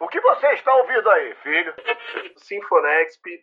O que você está ouvindo aí, filho? Sinfonexp.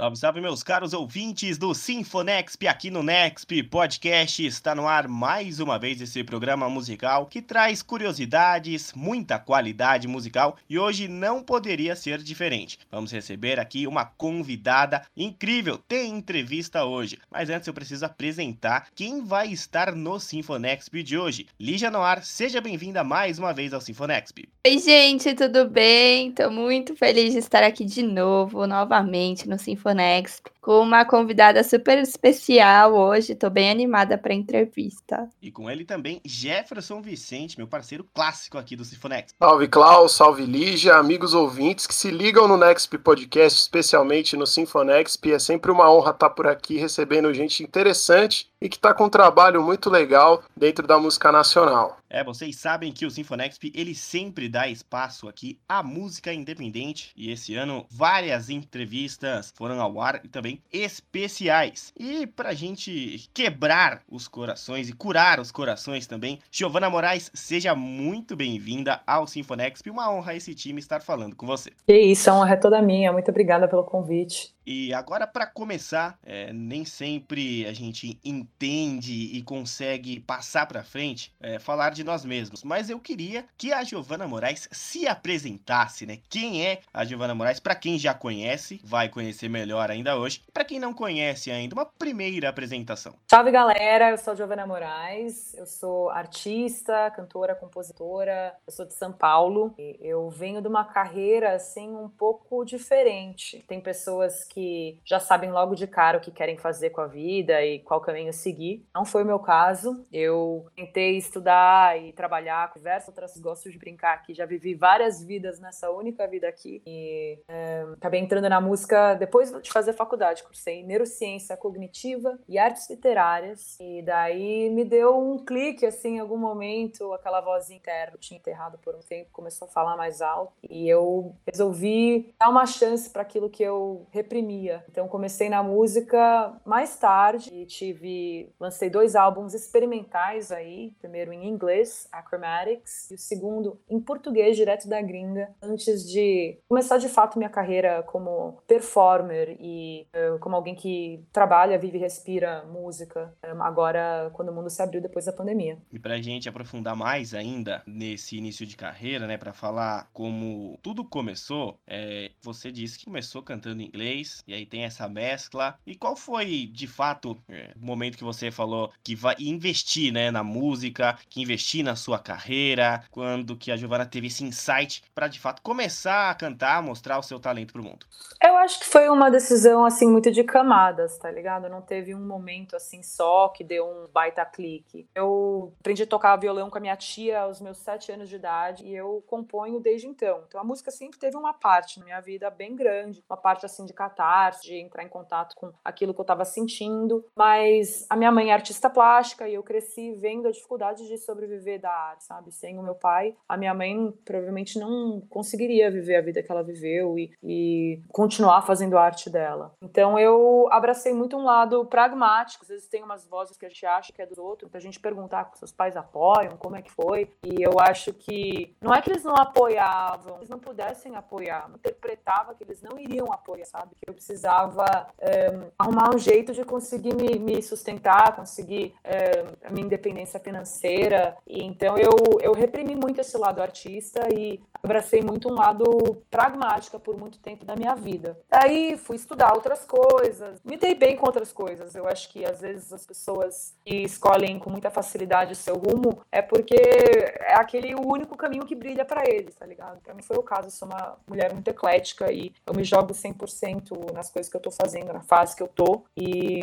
Salve, salve, meus caros ouvintes do Sinfonexp aqui no Nexp Podcast. Está no ar mais uma vez esse programa musical que traz curiosidades, muita qualidade musical e hoje não poderia ser diferente. Vamos receber aqui uma convidada incrível. Tem entrevista hoje, mas antes eu preciso apresentar quem vai estar no Sinfonexp de hoje. Lígia Noir, seja bem-vinda mais uma vez ao Sinfonexp. Oi, gente, tudo bem? Tô muito feliz de estar aqui de novo, novamente no Sinfonexp for next com uma convidada super especial hoje. Tô bem animada para a entrevista. E com ele também, Jefferson Vicente, meu parceiro clássico aqui do Sinfonexp. Salve, Klaus, salve, Lígia, amigos ouvintes que se ligam no Nexp Podcast, especialmente no Sinfonexp. É sempre uma honra estar por aqui recebendo gente interessante e que está com um trabalho muito legal dentro da música nacional. É, vocês sabem que o Sinfonexp ele sempre dá espaço aqui à música independente e esse ano várias entrevistas foram ao ar e também especiais. E pra gente quebrar os corações e curar os corações também, Giovana Moraes, seja muito bem-vinda ao Sinfonexp. Uma honra esse time estar falando com você. Que isso, a honra é toda minha. Muito obrigada pelo convite. E agora, para começar, é, nem sempre a gente entende e consegue passar para frente é, falar de nós mesmos, mas eu queria que a Giovana Moraes se apresentasse, né? Quem é a Giovana Moraes? Para quem já conhece, vai conhecer melhor ainda hoje. Para quem não conhece ainda, uma primeira apresentação. Salve galera, eu sou Giovana Moraes, eu sou artista, cantora, compositora, eu sou de São Paulo. Eu venho de uma carreira assim um pouco diferente. Tem pessoas que já sabem logo de cara o que querem fazer com a vida e qual caminho seguir. Não foi o meu caso. Eu tentei estudar e trabalhar com diversas outras, gosto de brincar aqui. Já vivi várias vidas nessa única vida aqui. E é, acabei entrando na música depois de fazer faculdade. Cursei neurociência cognitiva e artes literárias. E daí me deu um clique, assim, em algum momento, aquela vozinha interna tinha enterrado por um tempo começou a falar mais alto. E eu resolvi dar uma chance para aquilo que eu reprimi pandemia. Então comecei na música mais tarde e tive lancei dois álbuns experimentais aí, primeiro em inglês, Acromatics, e o segundo em português, direto da gringa, antes de começar de fato minha carreira como performer e como alguém que trabalha, vive e respira música. Um, agora quando o mundo se abriu depois da pandemia. E pra gente aprofundar mais ainda nesse início de carreira, né, para falar como tudo começou, é, você disse que começou cantando em inglês, e aí tem essa mescla. E qual foi, de fato, é, o momento que você falou que vai investir, né, na música, que investir na sua carreira, quando que a Giovana teve esse insight para de fato começar a cantar, mostrar o seu talento pro mundo? Eu acho que foi uma decisão assim muito de camadas, tá ligado? Não teve um momento assim só que deu um baita clique. Eu aprendi a tocar violão com a minha tia aos meus sete anos de idade e eu componho desde então. Então a música sempre teve uma parte na minha vida bem grande, uma parte assim de catar de entrar em contato com aquilo que eu estava sentindo. Mas a minha mãe é artista plástica e eu cresci vendo a dificuldade de sobreviver da arte, sabe? Sem o meu pai, a minha mãe provavelmente não conseguiria viver a vida que ela viveu e, e continuar fazendo a arte dela. Então eu abracei muito um lado pragmático. Às vezes tem umas vozes que a gente acha que é do outro, pra gente perguntar se seus pais apoiam, como é que foi. E eu acho que não é que eles não apoiavam, eles não pudessem apoiar, interpretava que eles não iriam apoiar, sabe? Que eu precisava é, arrumar um jeito de conseguir me, me sustentar, conseguir é, a minha independência financeira. E, então eu, eu reprimi muito esse lado artista e abracei muito um lado pragmática por muito tempo da minha vida. Aí fui estudar outras coisas, me dei bem com outras coisas. Eu acho que às vezes as pessoas que escolhem com muita facilidade o seu rumo é porque é aquele o único caminho que brilha para eles, tá ligado? Para mim foi o caso, eu sou uma mulher muito eclética e eu me jogo 100% nas coisas que eu tô fazendo, na fase que eu tô, e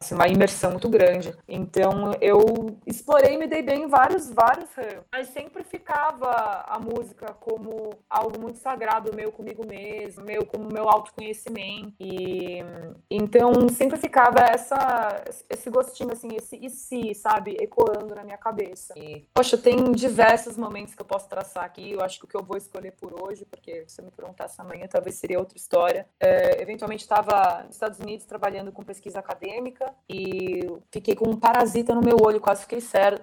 assim, uma imersão muito grande. Então eu explorei e me dei bem em vários, vários ramos, mas sempre ficava a música como algo muito sagrado meu comigo mesmo, meu como meu autoconhecimento. E E então sempre ficava essa, esse gostinho, assim, esse e se, sabe, ecoando na minha cabeça. E, poxa, tem diversos momentos que eu posso traçar aqui. Eu acho que o que eu vou escolher por hoje, porque se eu me perguntasse amanhã, talvez seria outra história. É, eventualmente estava nos Estados Unidos trabalhando com pesquisa acadêmica e fiquei com um parasita no meu olho, quase fiquei,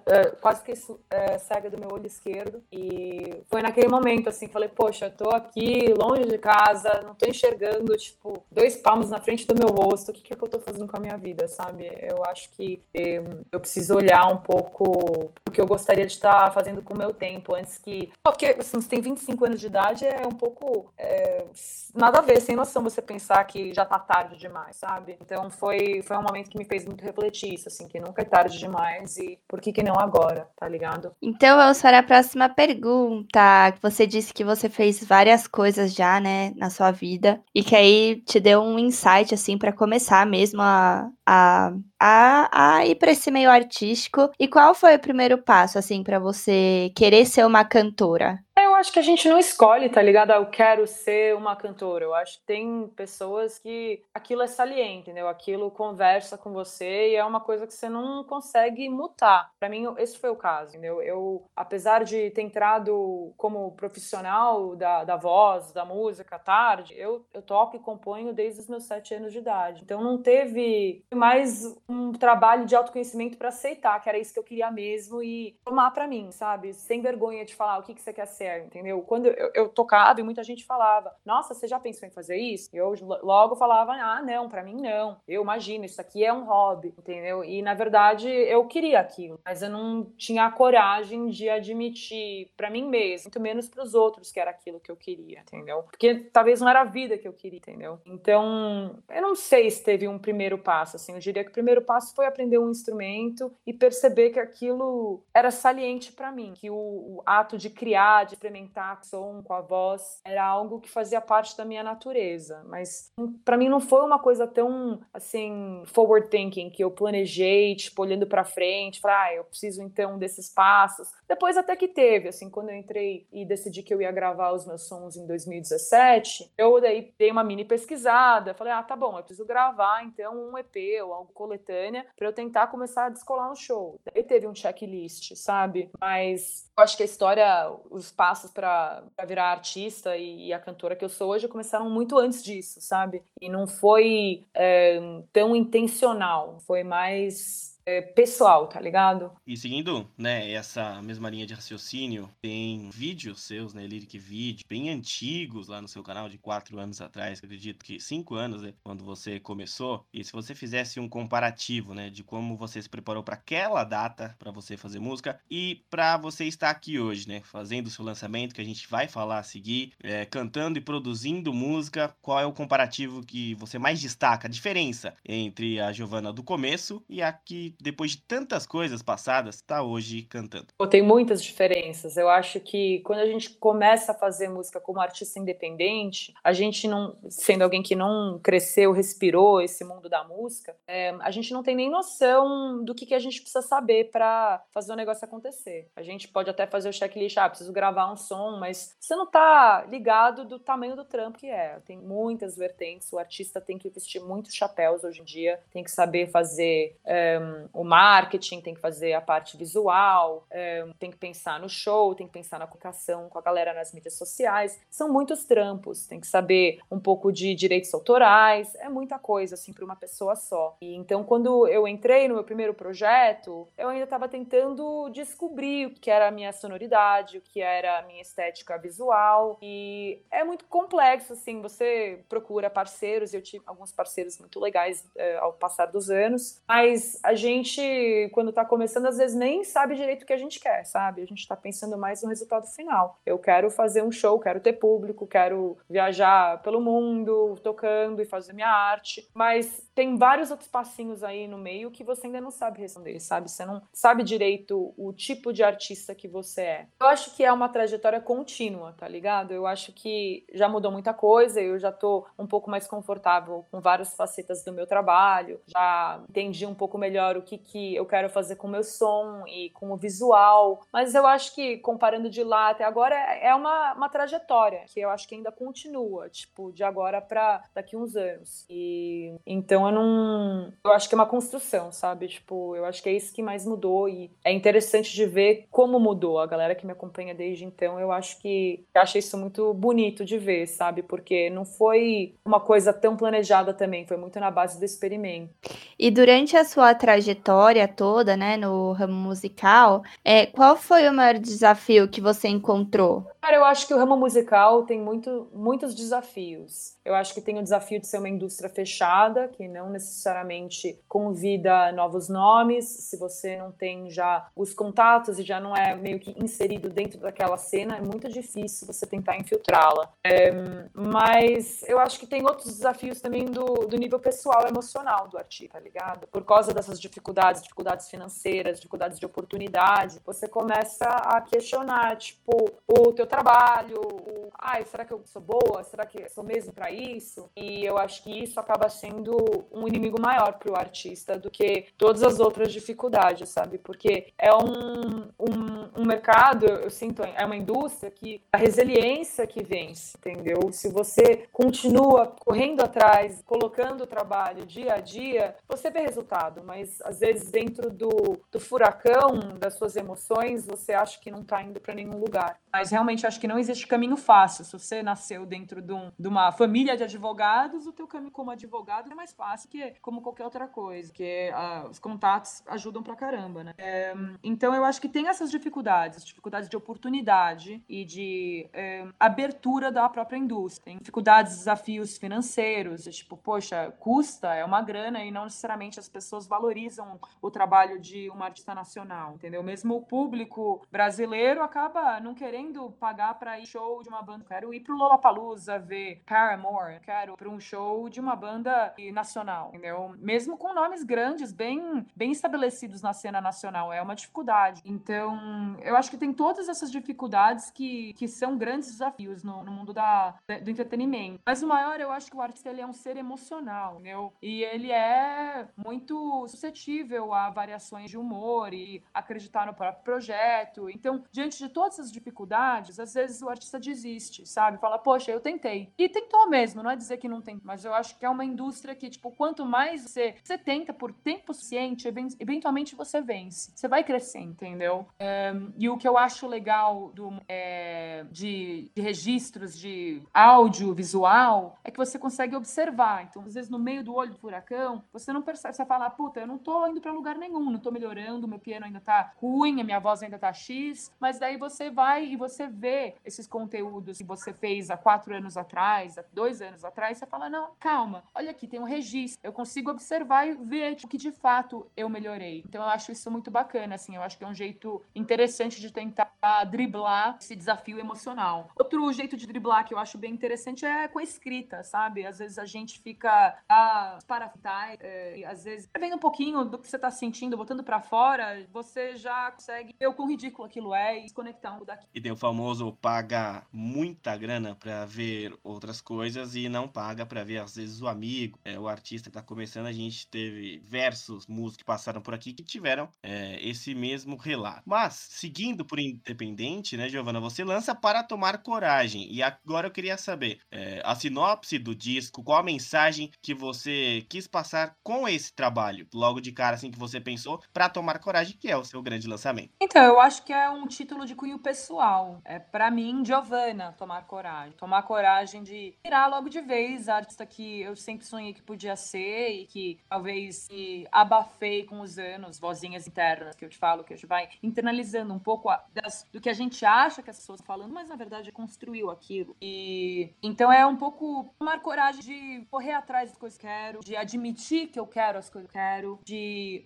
é, quase fiquei é, cega do meu olho esquerdo. E foi naquele momento, assim, falei, poxa, eu tô aqui longe de casa, não tô enxergando, tipo, dois palmos na frente do meu rosto, o que, que, é que eu tô fazendo com a minha vida, sabe? Eu acho que eh, eu preciso olhar um pouco o que eu gostaria de estar fazendo com o meu tempo, antes que. Porque assim, você tem 25 anos de idade, é um pouco. É, nada a ver, sem noção você pensar que já tá tarde demais, sabe? Então foi, foi um momento que me fez muito refletir isso, assim, que nunca é tarde demais e por que que não agora, tá ligado? Então vamos para a próxima pergunta. Você disse que você fez várias coisas já, né, na sua vida e que aí te deu um insight, assim, para começar mesmo a, a, a, a ir para esse meio artístico. E qual foi o primeiro passo, assim, para você querer ser uma cantora? Acho que a gente não escolhe, tá ligado? Ah, eu quero ser uma cantora. Eu acho que tem pessoas que aquilo é saliente, entendeu? Aquilo conversa com você e é uma coisa que você não consegue mutar. Para mim, esse foi o caso, entendeu? Eu, apesar de ter entrado como profissional da, da voz, da música tarde, eu, eu toco e componho desde os meus sete anos de idade. Então não teve mais um trabalho de autoconhecimento para aceitar que era isso que eu queria mesmo e tomar para mim, sabe? Sem vergonha de falar o que, que você quer ser entendeu? Quando eu, eu, tocava e muita gente falava, nossa, você já pensou em fazer isso? Eu logo falava, ah, não, para mim não. Eu imagino, isso aqui é um hobby, entendeu? E na verdade eu queria aquilo, mas eu não tinha a coragem de admitir para mim mesmo, muito menos para os outros que era aquilo que eu queria, entendeu? Porque talvez não era a vida que eu queria, entendeu? Então, eu não sei se teve um primeiro passo, assim, eu diria que o primeiro passo foi aprender um instrumento e perceber que aquilo era saliente para mim, que o, o ato de criar, de experimentar som com a voz era algo que fazia parte da minha natureza, mas para mim não foi uma coisa tão assim forward thinking que eu planejei, tipo olhando para frente, falar, ah, eu preciso então desses passos. Depois até que teve, assim, quando eu entrei e decidi que eu ia gravar os meus sons em 2017, eu daí dei uma mini pesquisada, falei, ah, tá bom, eu preciso gravar então um EP ou algo coletânea para eu tentar começar a descolar no show. Daí teve um checklist, sabe? Mas eu acho que a história, os passos passos para virar artista e, e, a cantora que eu sou hoje começaram muito antes disso, sabe? E não foi é, tão intencional, foi mais pessoal, tá ligado? E seguindo, né, essa mesma linha de raciocínio, tem vídeos seus, né, Lyric Video, bem antigos lá no seu canal, de quatro anos atrás, acredito que cinco anos, né, quando você começou. E se você fizesse um comparativo, né, de como você se preparou para aquela data para você fazer música e para você estar aqui hoje, né, fazendo o seu lançamento, que a gente vai falar a seguir, é, cantando e produzindo música, qual é o comparativo que você mais destaca, a diferença entre a Giovana do começo e a que depois de tantas coisas passadas, está hoje cantando? Pô, tem muitas diferenças. Eu acho que quando a gente começa a fazer música como artista independente, a gente não, sendo alguém que não cresceu, respirou esse mundo da música, é, a gente não tem nem noção do que, que a gente precisa saber para fazer o negócio acontecer. A gente pode até fazer o checklist, ah, preciso gravar um som, mas você não tá ligado do tamanho do trampo que é. Tem muitas vertentes, o artista tem que vestir muitos chapéus hoje em dia, tem que saber fazer é, o marketing, tem que fazer a parte visual, é, tem que pensar no show, tem que pensar na comunicação com a galera nas mídias sociais. São muitos trampos, tem que saber um pouco de direitos autorais, é muita coisa assim para uma pessoa só. E então quando eu entrei no meu primeiro projeto, eu ainda estava tentando descobrir o que era a minha sonoridade, o que era a minha estética visual e é muito complexo assim, você procura parceiros, eu tive alguns parceiros muito legais é, ao passar dos anos, mas a gente gente, quando tá começando, às vezes nem sabe direito o que a gente quer, sabe? A gente tá pensando mais no resultado final. Eu quero fazer um show, quero ter público, quero viajar pelo mundo, tocando e fazer minha arte. Mas tem vários outros passinhos aí no meio que você ainda não sabe responder, sabe? Você não sabe direito o tipo de artista que você é. Eu acho que é uma trajetória contínua, tá ligado? Eu acho que já mudou muita coisa, eu já tô um pouco mais confortável com várias facetas do meu trabalho, já entendi um pouco melhor o que, que eu quero fazer com o meu som e com o visual. Mas eu acho que, comparando de lá até agora, é, uma, uma trajetória que eu acho que ainda continua, tipo, de agora para daqui uns anos. E então eu não. Eu acho que é uma construção, sabe? Tipo, eu acho que é isso que mais mudou e é interessante de ver como mudou. A galera que me acompanha desde então, eu acho que acho isso muito bonito de ver, sabe? Porque não foi uma coisa tão planejada também, foi muito na base do experimento. E durante a sua trajetória toda, né, no ramo musical, é, qual foi o maior desafio que você encontrou? Cara, eu acho que o ramo musical tem muito, muitos desafios. Eu acho que tem o desafio de ser uma indústria fechada, que não necessariamente convida novos nomes. Se você não tem já os contatos e já não é meio que inserido dentro daquela cena, é muito difícil você tentar infiltrá-la. É, mas eu acho que tem outros desafios também do, do nível pessoal, emocional do artista, tá ligado? Por causa dessas dificuldades, dificuldades financeiras, dificuldades de oportunidade, você começa a questionar, tipo, o teu trabalho, o, ai, será que eu sou boa? Será que sou mesmo para isso? E eu acho que isso acaba sendo um inimigo maior para o artista do que todas as outras dificuldades, sabe? Porque é um, um, um mercado, eu sinto, é uma indústria que a resiliência que vence, entendeu? Se você continua correndo atrás, colocando o trabalho dia a dia, você vê resultado, mas às vezes dentro do, do furacão das suas emoções, você acha que não está indo para nenhum lugar. Mas realmente acho que não existe caminho fácil. Se você nasceu dentro de, um, de, uma família de advogados, o teu caminho como advogado é mais fácil que como qualquer outra coisa, que uh, os contatos ajudam pra caramba, né? É, então eu acho que tem essas dificuldades, dificuldades de oportunidade e de é, abertura da própria indústria. Tem dificuldades, desafios financeiros, tipo, poxa, custa, é uma grana e não necessariamente as pessoas valorizam o trabalho de uma artista nacional, entendeu? Mesmo o público brasileiro acaba não querendo pagar para ir show de uma banda. Quero ir pro Lollapalooza ver Paramore, quero para um show de uma banda nacional, entendeu? Mesmo com nomes grandes, bem, bem estabelecidos na cena nacional, é uma dificuldade. Então, eu acho que tem todas essas dificuldades que, que são grandes desafios no, no mundo da, do entretenimento. Mas o maior, eu acho que o artista ele é um ser emocional, entendeu? E ele é muito suscetível a variações de humor e acreditar no próprio projeto. Então, diante de todas essas dificuldades, às vezes o artista desiste, sabe? Fala, poxa, eu tentei. E tentou mesmo, não é dizer que não tem, mas eu acho que é uma indústria que, tipo, quanto mais você, você tenta por tempo suficiente, eventualmente você vence. Você vai crescer, entendeu? É, e o que eu acho legal do, é, de, de registros de áudio, visual, é que você consegue observar. Então, às vezes, no meio do olho do furacão, você não percebe, você fala, puta, eu não tô indo para lugar nenhum, não tô melhorando, meu piano ainda tá ruim, a minha voz ainda tá X, mas daí você vai e você vê esses conteúdos que você fez há quatro anos atrás, há dois anos atrás, você fala, não, calma, olha aqui, tem um registro, eu consigo observar e ver o que de fato eu melhorei. Então, eu acho isso muito bacana, assim, eu acho que é um jeito interessante de tentar driblar esse desafio emocional. Outro jeito de driblar que eu acho bem interessante é com a escrita, sabe? Às vezes a gente fica ah, para é, às vezes vendo um pouquinho do que você tá sentindo, botando para fora, você já consegue ver o quão ridículo aquilo é e desconectar um daqui. E tem o famoso paga muita grana para ver outras coisas e não paga para ver às vezes o amigo, é, o artista que tá começando. A gente teve versos músicos que passaram por aqui que tiveram é, esse mesmo relato. Mas seguindo por independente, né, Giovana, você lança para tomar coragem. E agora eu queria saber é, a sinopse do disco, qual a mensagem que você quis passar com esse trabalho, logo de cara assim que você pensou para tomar coragem, que é o seu grande lançamento. Então, eu acho que é um título de cunho pessoal. É para mim, Giovana, tomar coragem, tomar coragem de virar logo de vez a artista que eu sempre sonhei que podia ser e que talvez se abafei com os anos, vozinhas internas que eu te falo, que a gente vai internalizando um pouco das, do que a gente acha que as pessoas estão falando, mas na verdade construiu aquilo. E então é um pouco tomar coragem de correr atrás das coisas que eu quero, de admitir que eu quero as coisas que eu quero, de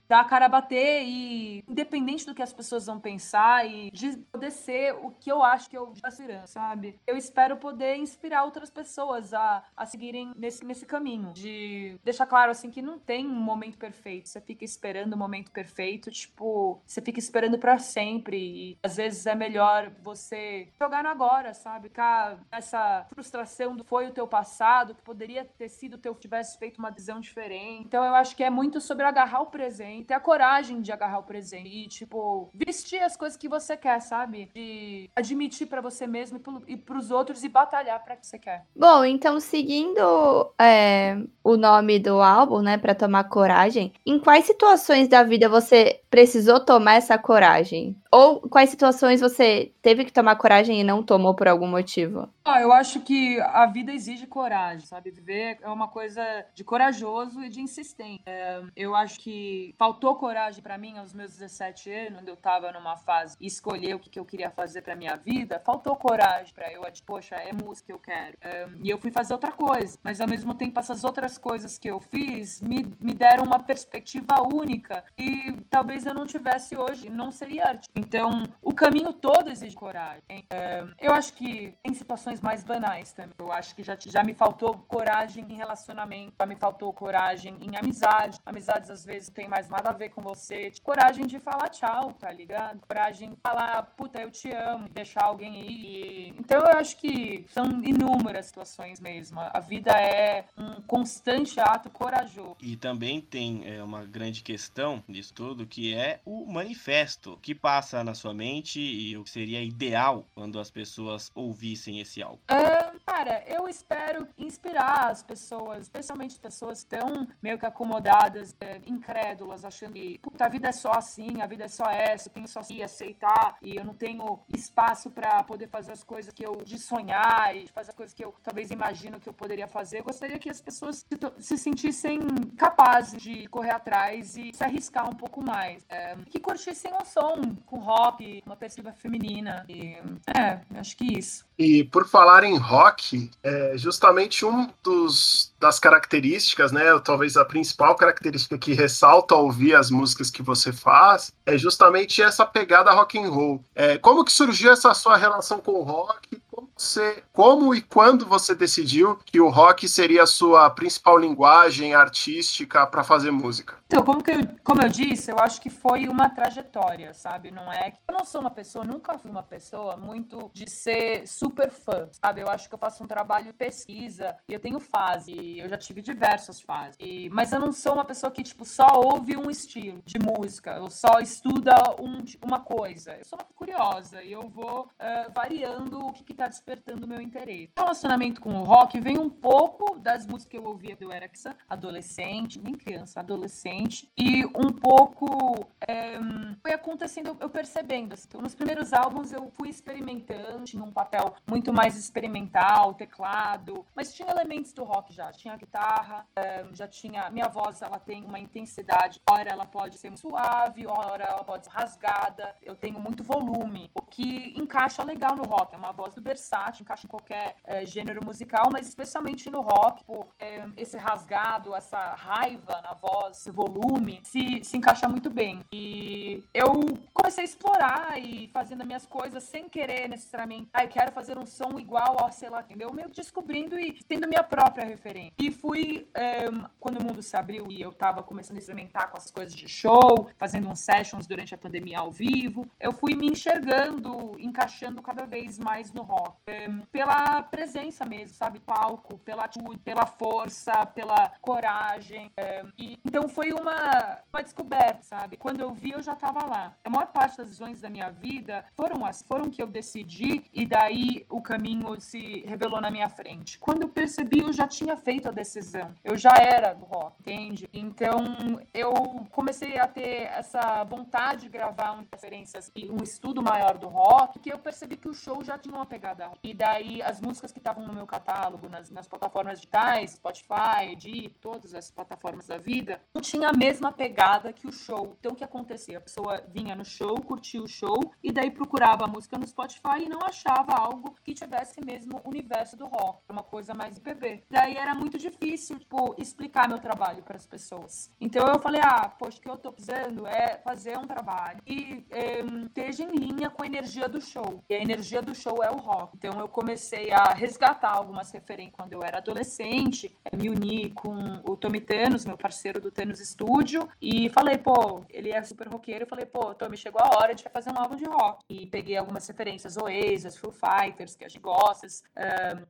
dar a cara a bater e independente do que as pessoas vão pensar e de poder ser o que eu acho que eu já serão, sabe? Eu espero poder inspirar outras pessoas a, a seguirem nesse, nesse caminho, de deixar claro assim que não tem um momento perfeito, você fica esperando o momento perfeito, tipo, você fica esperando para sempre. E às vezes é melhor você jogar no agora, sabe? Ficar essa frustração do foi o teu passado, que poderia ter sido teu tivesse feito uma decisão diferente. Então eu acho que é muito sobre agarrar o presente, ter a coragem de agarrar o presente e, tipo, vestir as coisas que você quer, sabe? De admitir para você mesmo e para os outros e batalhar para que você quer. Bom, então seguindo é, o nome do álbum, né, para tomar coragem, em quais situações da vida você precisou tomar essa coragem? Ou quais situações você teve que tomar coragem e não tomou por algum motivo? Ah, eu acho que a vida exige coragem, sabe? Viver é uma coisa de corajoso e de insistente. É, eu acho que faltou coragem para mim aos meus 17 anos, quando eu tava numa fase e escolher o que, que eu queria fazer para minha vida. Faltou coragem para eu, poxa, é música que eu quero. É, e eu fui fazer outra coisa. Mas ao mesmo tempo, essas outras coisas que eu fiz me, me deram uma perspectiva única e talvez eu não tivesse hoje, não seria arte. Então, o caminho todo exige coragem. É, eu acho que em situações mais banais também. Eu acho que já, já me faltou coragem em relacionamento, já me faltou coragem em amizade. Amizades às vezes tem mais nada a ver com você. Coragem de falar tchau, tá ligado? Coragem de falar, puta, eu te amo, deixar alguém ir. Então eu acho que são inúmeras situações mesmo. A vida é um constante ato corajoso. E também tem é, uma grande questão nisso tudo que é o manifesto que passa na sua mente e o que seria ideal quando as pessoas ouvissem esse álbum. Uh, cara, eu espero inspirar as pessoas, especialmente as pessoas que estão meio que acomodadas, é, incrédulas, achando que puta, a vida é só assim, a vida é só essa, eu tenho só assim, aceitar e eu não tenho espaço para poder fazer as coisas que eu de sonhar e fazer as coisas que eu talvez imagino que eu poderia fazer. Eu gostaria que as pessoas se, se sentissem capazes de correr atrás e se arriscar um pouco mais. É, que curtissem o som com rock, uma perspectiva feminina. E, é, acho que isso. E por falar em rock, é justamente um dos das características, né, talvez a principal característica que ressalta ao ouvir as músicas que você faz, é justamente essa pegada rock and roll. É, como que surgiu essa sua relação com o rock? Você, como e quando você decidiu que o rock seria a sua principal linguagem artística para fazer música? Então, como, que eu, como eu disse, eu acho que foi uma trajetória, sabe? Não é eu não sou uma pessoa, nunca fui uma pessoa muito de ser super fã, sabe? Eu acho que eu faço um trabalho de pesquisa e eu tenho fase, eu já tive diversas fases. E, mas eu não sou uma pessoa que, tipo, só ouve um estilo de música, eu só estuda um, uma coisa. Eu sou uma curiosa e eu vou uh, variando o que, que tá despertando meu interesse. O relacionamento com o rock vem um pouco das músicas que eu ouvia do Erickson, adolescente, nem criança, adolescente, e um pouco é, foi acontecendo, eu percebendo. Assim, então, nos primeiros álbuns eu fui experimentando, tinha um papel muito mais experimental, teclado, mas tinha elementos do rock já. Tinha guitarra, é, já tinha. Minha voz ela tem uma intensidade, ora ela pode ser suave, ora ela pode ser rasgada. Eu tenho muito volume, o que encaixa legal no rock. É uma voz do versátil, encaixa em qualquer é, gênero musical, mas especialmente no rock, por é, esse rasgado, essa raiva na voz, esse volume, se, se encaixa muito bem. E eu comecei a explorar e fazendo as minhas coisas sem querer necessariamente, ai, ah, quero fazer um som igual ao, sei lá, entendeu? Meio descobrindo e tendo minha própria referência. E fui, é, quando o mundo se abriu e eu tava começando a experimentar com as coisas de show, fazendo uns sessions durante a pandemia ao vivo, eu fui me enxergando, encaixando cada vez mais no rock. É, pela presença mesmo, sabe? Palco, pela atitude, pela força, pela coragem. É, e, então foi uma, uma descoberta, sabe? Quando eu vi, eu já estava lá. A maior parte das decisões da minha vida foram as foram que eu decidi e daí o caminho se revelou na minha frente. Quando eu percebi, eu já tinha feito a decisão. Eu já era do rock, entende? Então eu comecei a ter essa vontade de gravar um referências e um estudo maior do rock, que eu percebi que o show já tinha uma pegada. E daí as músicas que estavam no meu catálogo, nas, nas plataformas digitais, Spotify, de todas as plataformas da vida, não tinha a mesma pegada que o show. Então o que acontecia? A pessoa vinha no show, curtia o show e daí procurava a música no Spotify e não achava algo que tivesse mesmo o universo do rock, uma coisa mais IPB. Daí era muito difícil, tipo, explicar meu trabalho para as pessoas. Então eu falei, ah, poxa, o que eu tô precisando é fazer um trabalho e é, esteja em linha com a energia do show. E a energia do show é o rock. Então eu comecei a resgatar algumas referências quando eu era adolescente, é, me uni com o Tommy Thanos, meu parceiro do Thanos Studio, e falei, pô, ele é super roqueiro, eu falei, pô, Tommy, chegou a hora de fazer um álbum de rock. E peguei algumas referências, Oasis, Foo Fighters, que a gente gosta.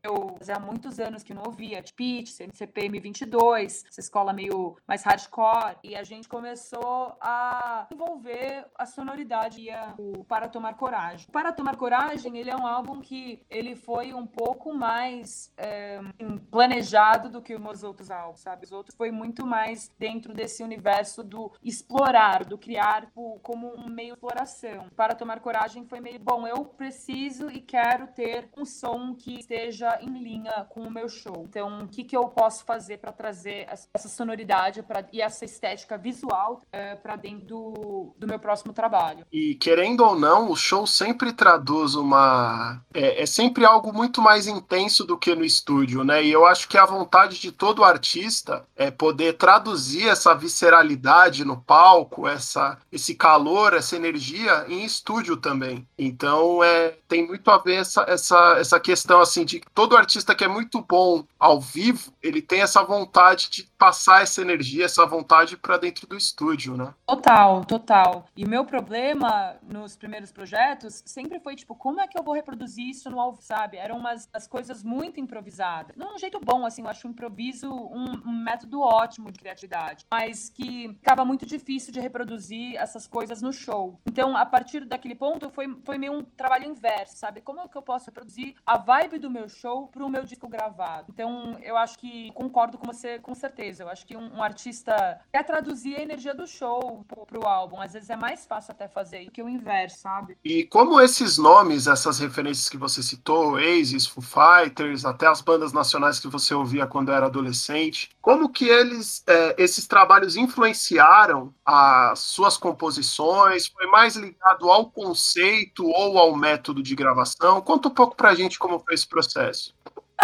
Eu fazia muitos anos que não ouvia, Pitch, CMCP M22, essa escola meio mais hardcore, e a gente começou a envolver a sonoridade e a, o Para Tomar Coragem. Para Tomar Coragem, ele é um álbum que ele foi um pouco mais é, planejado do que os outros álbuns, sabe? Os outros foi muito mais dentro desse universo do explorar, do criar como um meio de exploração. Para Tomar Coragem foi meio, bom, eu preciso e quero ter um som que esteja em linha com o meu show. Então, o que, que eu posso fazer para trazer essa sonoridade pra, e essa estética visual é, para dentro do, do meu próximo trabalho? E querendo ou não, o show sempre traduz uma. É sempre algo muito mais intenso do que no estúdio, né? E eu acho que a vontade de todo artista é poder traduzir essa visceralidade no palco, essa, esse calor, essa energia em estúdio também. Então, é, tem muito a ver essa, essa, essa questão assim de todo artista que é muito bom ao vivo, ele tem essa vontade de passar essa energia, essa vontade para dentro do estúdio, né? Total, total. E meu problema nos primeiros projetos sempre foi tipo, como é que eu vou reproduzir isso no ao sabe? Eram umas as coisas muito improvisadas. Não um jeito bom, assim, eu acho o improviso um, um método ótimo de criatividade, mas que ficava muito difícil de reproduzir essas coisas no show. Então, a partir daquele ponto, foi, foi meio um trabalho inverso, sabe? Como é que eu posso reproduzir a vibe do meu show pro meu disco gravado? Então, eu acho que concordo com você com certeza. Eu acho que um, um artista quer traduzir a energia do show pro, pro álbum. Às vezes é mais fácil até fazer do que o inverso, sabe? E como esses nomes, essas referências que você citou, Oasis, Foo Fighters, até as bandas nacionais que você ouvia quando era adolescente, como que eles, é, esses trabalhos influenciaram as suas composições? Foi mais ligado ao conceito ou ao método de gravação? Conta um pouco pra gente como foi esse processo.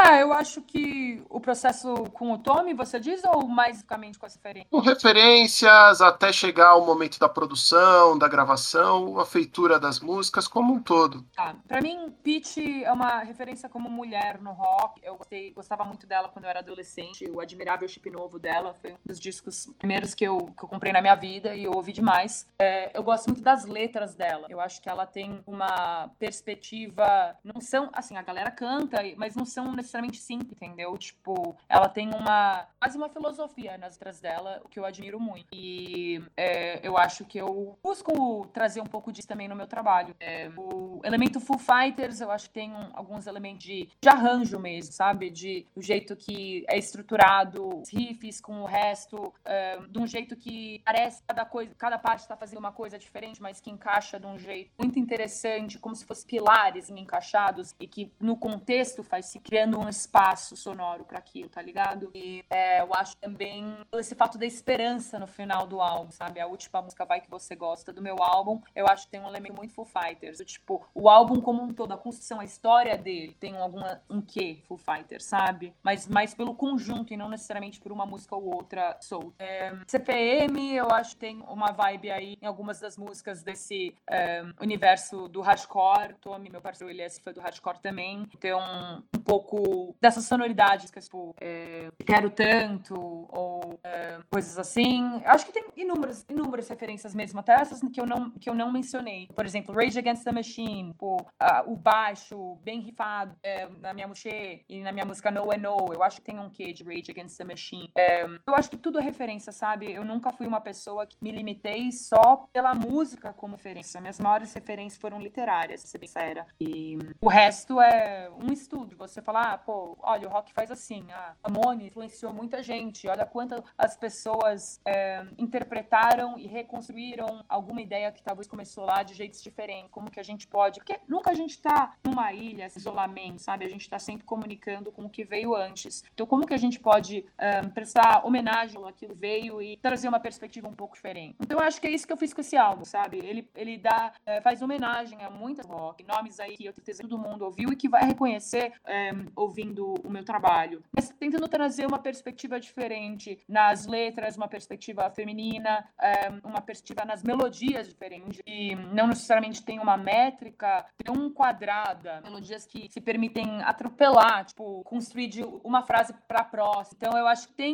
É, eu acho que o processo com o Tommy, você diz, ou mais basicamente com as referências? Com referências até chegar ao momento da produção, da gravação, a feitura das músicas como um todo. Tá. Pra mim, Peach é uma referência como mulher no rock. Eu gostei, gostava muito dela quando eu era adolescente. O Admirável Chip Novo dela foi um dos discos primeiros que eu, que eu comprei na minha vida e eu ouvi demais. É, eu gosto muito das letras dela. Eu acho que ela tem uma perspectiva. Não são, assim, a galera canta, mas não são necessariamente necessariamente simples, entendeu? Tipo, ela tem uma quase uma filosofia nas letras dela, o que eu admiro muito. E é, eu acho que eu busco trazer um pouco disso também no meu trabalho. É, o elemento Full Fighters, eu acho que tem um, alguns elementos de, de arranjo mesmo, sabe? De o jeito que é estruturado, os riffs com o resto, é, de um jeito que parece cada coisa, cada parte está fazendo uma coisa diferente, mas que encaixa de um jeito muito interessante, como se fossem pilares encaixados e que no contexto faz se criando um espaço sonoro para aquilo, tá ligado? E é, eu acho também esse fato da esperança no final do álbum, sabe? A última música Vai Que Você Gosta do meu álbum, eu acho que tem um elemento muito Foo Fighters. Tipo, o álbum como um todo, a construção, a história dele tem alguma, um quê Foo Fighters, sabe? Mas mais pelo conjunto e não necessariamente por uma música ou outra solta. É, CPM, eu acho que tem uma vibe aí em algumas das músicas desse é, universo do hardcore. Tommy, meu parceiro, ele é fã do hardcore também. Então, um pouco dessas sonoridades que tipo, é, quero tanto, ou é, coisas assim. Acho que tem inúmeras, inúmeras referências mesmo, até essas que eu não, que eu não mencionei. Por exemplo, Rage Against the Machine, pô, o baixo bem rifado é, na minha Mouché e na minha música No and No. Eu acho que tem um quê de Rage Against the Machine. É, eu acho que tudo é referência, sabe? Eu nunca fui uma pessoa que me limitei só pela música como referência. Minhas maiores referências foram literárias, se bem sincera. E o resto é um estudo. Você falar, ah, pô, olha, o rock faz assim, a Amone influenciou muita gente, olha quantas as pessoas é, interpretaram e reconstruíram alguma ideia que talvez começou lá de jeitos diferentes, como que a gente pode, porque nunca a gente está numa ilha, isolamento, sabe? A gente está sempre comunicando com o que veio antes. Então, como que a gente pode é, prestar homenagem àquilo que veio e trazer uma perspectiva um pouco diferente? Então, eu acho que é isso que eu fiz com esse álbum, sabe? Ele, ele dá, é, faz homenagem a muitas rock, nomes aí que eu tenho certeza todo mundo ouviu e que vai reconhecer, é, ouvindo o meu trabalho, mas tentando trazer uma perspectiva diferente nas letras, uma perspectiva feminina, é, uma perspectiva nas melodias diferentes, e não necessariamente tem uma métrica tão quadrada, melodias que se permitem atropelar, tipo, construir de uma frase para a próxima. Então eu acho que tem,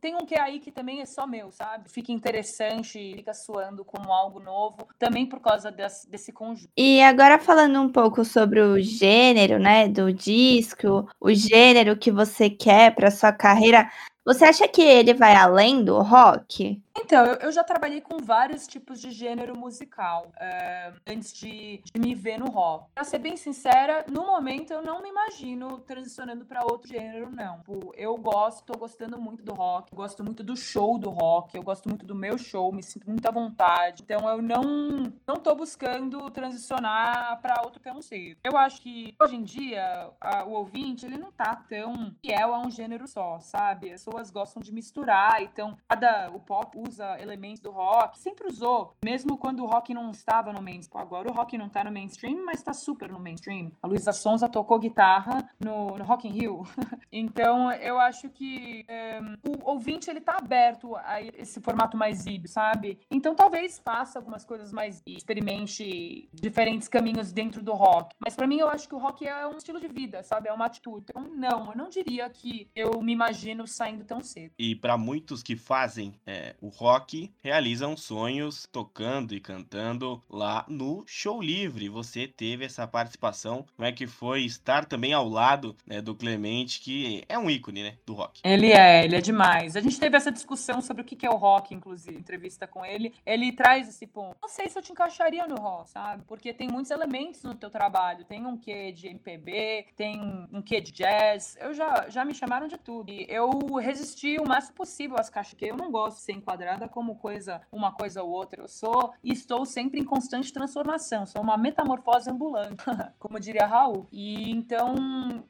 tem um que é aí que também é só meu, sabe? Fica interessante, fica soando como algo novo, também por causa desse, desse conjunto. E agora falando um pouco sobre o gênero, né, do disco, o gênero que você quer para sua carreira, você acha que ele vai além do rock? Então, eu, eu já trabalhei com vários tipos de gênero musical é, antes de, de, me ver no rock. Pra ser bem sincera, no momento eu não me imagino transicionando para outro gênero, não. Tipo, eu gosto, tô gostando muito do rock, gosto muito do show do rock, eu gosto muito do meu show, me sinto muito à vontade. Então, eu não, não tô buscando transicionar para outro cedo. Eu acho que hoje em dia a, o ouvinte ele não tá tão fiel a um gênero só, sabe? As pessoas gostam de misturar, então cada o pop usa elementos do rock, sempre usou, mesmo quando o rock não estava no mainstream. Agora o rock não está no mainstream, mas está super no mainstream. A Luísa Sonza tocou guitarra no, no Rock in Rio. então eu acho que eh, o ouvinte ele tá aberto a esse formato mais híbrido, sabe? Então talvez faça algumas coisas mais experimente diferentes caminhos dentro do rock. Mas para mim eu acho que o rock é um estilo de vida, sabe? É uma atitude. Então não, eu não diria que eu me imagino saindo tão cedo. E para muitos que fazem é, o rock realizam sonhos tocando e cantando lá no Show Livre. Você teve essa participação. Como é que foi estar também ao lado né, do Clemente, que é um ícone né, do rock? Ele é, ele é demais. A gente teve essa discussão sobre o que é o rock, inclusive, entrevista com ele. Ele traz esse ponto. Não sei se eu te encaixaria no rock, sabe? Porque tem muitos elementos no teu trabalho. Tem um quê de MPB, tem um quê de jazz. Eu já, já me chamaram de tudo. E eu resisti o máximo possível às caixas, que eu não gosto de ser enquadrada como coisa, uma coisa ou outra. Eu sou e estou sempre em constante transformação. Sou uma metamorfose ambulante, como diria Raul. E então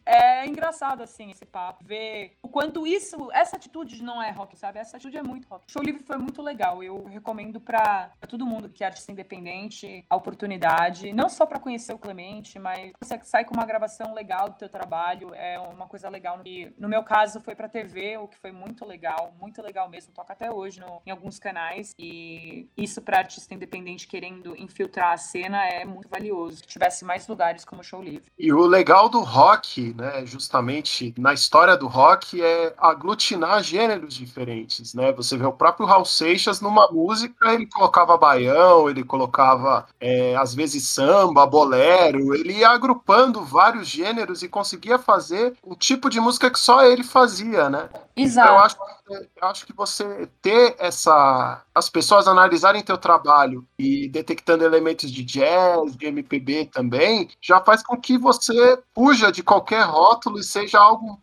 é engraçado assim esse papo, ver o quanto isso, essa atitude não é rock, sabe? Essa atitude é muito rock. O show livre foi muito legal. Eu recomendo para todo mundo que é artista independente a oportunidade, não só para conhecer o Clemente, mas você sai com uma gravação legal do teu trabalho, é uma coisa legal. E no meu caso foi para TV, o que foi muito legal, muito legal mesmo. Toca até hoje no, em alguns canais e isso para artista independente querendo infiltrar a cena é muito valioso. Que tivesse mais lugares como o Show Livre. E o legal do rock, né, justamente na história do rock é aglutinar gêneros diferentes, né? Você vê o próprio Raul Seixas numa música, ele colocava baião, ele colocava é, às vezes samba, bolero, ele ia agrupando vários gêneros e conseguia fazer um tipo de música que só ele fazia, né? Exato. Eu acho, eu acho que você ter essa as pessoas analisarem teu trabalho e detectando elementos de jazz, de MPB também, já faz com que você fuja de qualquer rótulo e seja algo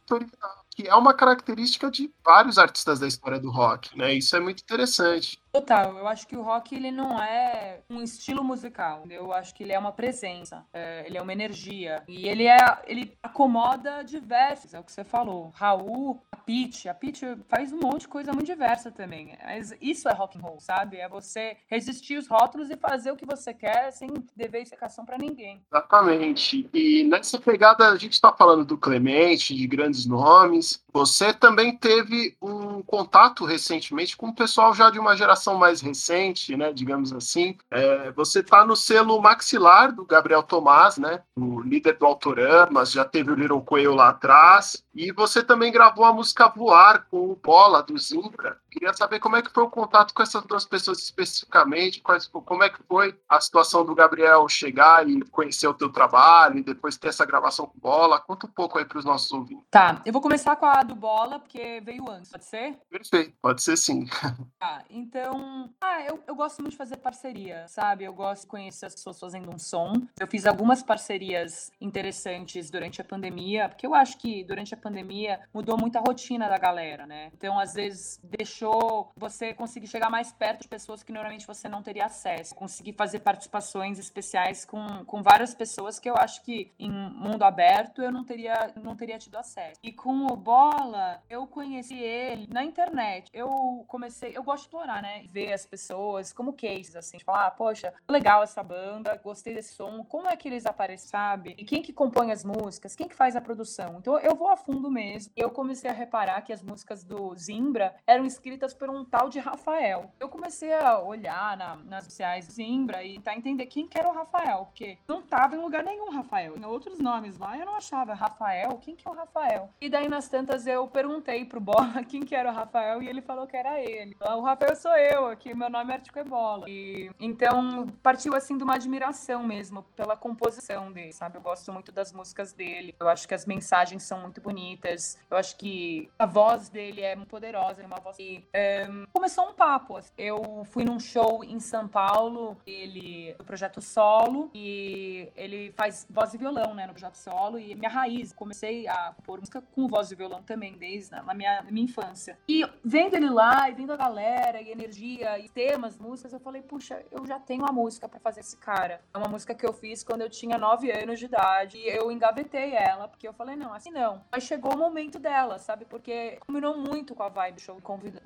que é uma característica de vários artistas da história do rock, né? Isso é muito interessante. Total, eu acho que o rock ele não é um estilo musical, eu acho que ele é uma presença, é, ele é uma energia e ele é ele acomoda diversos, é o que você falou. Raul, a Pitch, a Pitch faz um monte de coisa muito diversa também. Mas isso é rock and roll, sabe? É você resistir os rótulos e fazer o que você quer sem dever explicação para ninguém. Exatamente. E nessa pegada a gente está falando do Clemente, de grandes nomes. Você também teve um contato recentemente com o pessoal já de uma geração geração mais recente, né, digamos assim, é, você está no selo maxilar do Gabriel Tomás, né, o líder do Autoramas, já teve o Little Quail lá atrás, e você também gravou a música Voar com o Bola do Zimbra. Queria saber como é que foi o contato com essas duas pessoas especificamente, quais, como é que foi a situação do Gabriel chegar e conhecer o teu trabalho e depois ter essa gravação com Bola. Conta um pouco aí para os nossos ouvintes. Tá, eu vou começar com a do Bola, porque veio antes, pode ser? Perfeito, pode ser sim. Tá, então, ah, eu, eu gosto muito de fazer parceria, sabe? Eu gosto de conhecer as pessoas fazendo um som. Eu fiz algumas parcerias interessantes durante a pandemia, porque eu acho que durante a pandemia mudou muito a rotina da galera, né? Então, às vezes, deixou deixou você conseguir chegar mais perto de pessoas que normalmente você não teria acesso. Conseguir fazer participações especiais com, com várias pessoas que eu acho que em mundo aberto eu não teria, não teria tido acesso. E com o Bola, eu conheci ele. na internet, eu comecei, eu gosto de explorar, né? Ver as pessoas como cases, assim, falar, ah, poxa, legal essa banda, gostei desse som, como é que eles aparecem, sabe? E quem que compõe as músicas, quem que faz a produção. Então eu vou a fundo mesmo. Eu comecei a reparar que as músicas do Zimbra eram escritas por um tal de Rafael. Eu comecei a olhar na, nas sociais Zimbra e tentar entender quem que era o Rafael, porque não tava em lugar nenhum Rafael. Tinha outros nomes lá, eu não achava Rafael, quem que é o Rafael? E daí nas tantas eu perguntei pro Bola quem que era o Rafael e ele falou que era ele. O Rafael sou eu, aqui meu nome é Artico Ebola. E então partiu assim de uma admiração mesmo pela composição dele, sabe? Eu gosto muito das músicas dele. Eu acho que as mensagens são muito bonitas. Eu acho que a voz dele é muito poderosa, é uma voz que começou um papo. Assim. Eu fui num show em São Paulo, ele do projeto solo e ele faz voz e violão, né, no projeto solo e minha raiz, comecei a pôr música com voz e violão também desde na minha, na minha infância. E vendo ele lá, e vendo a galera e energia e temas, músicas, eu falei, puxa, eu já tenho a música para fazer esse cara. É uma música que eu fiz quando eu tinha 9 anos de idade e eu engavetei ela, porque eu falei, não, assim não. Mas chegou o momento dela, sabe? Porque combinou muito com a vibe show,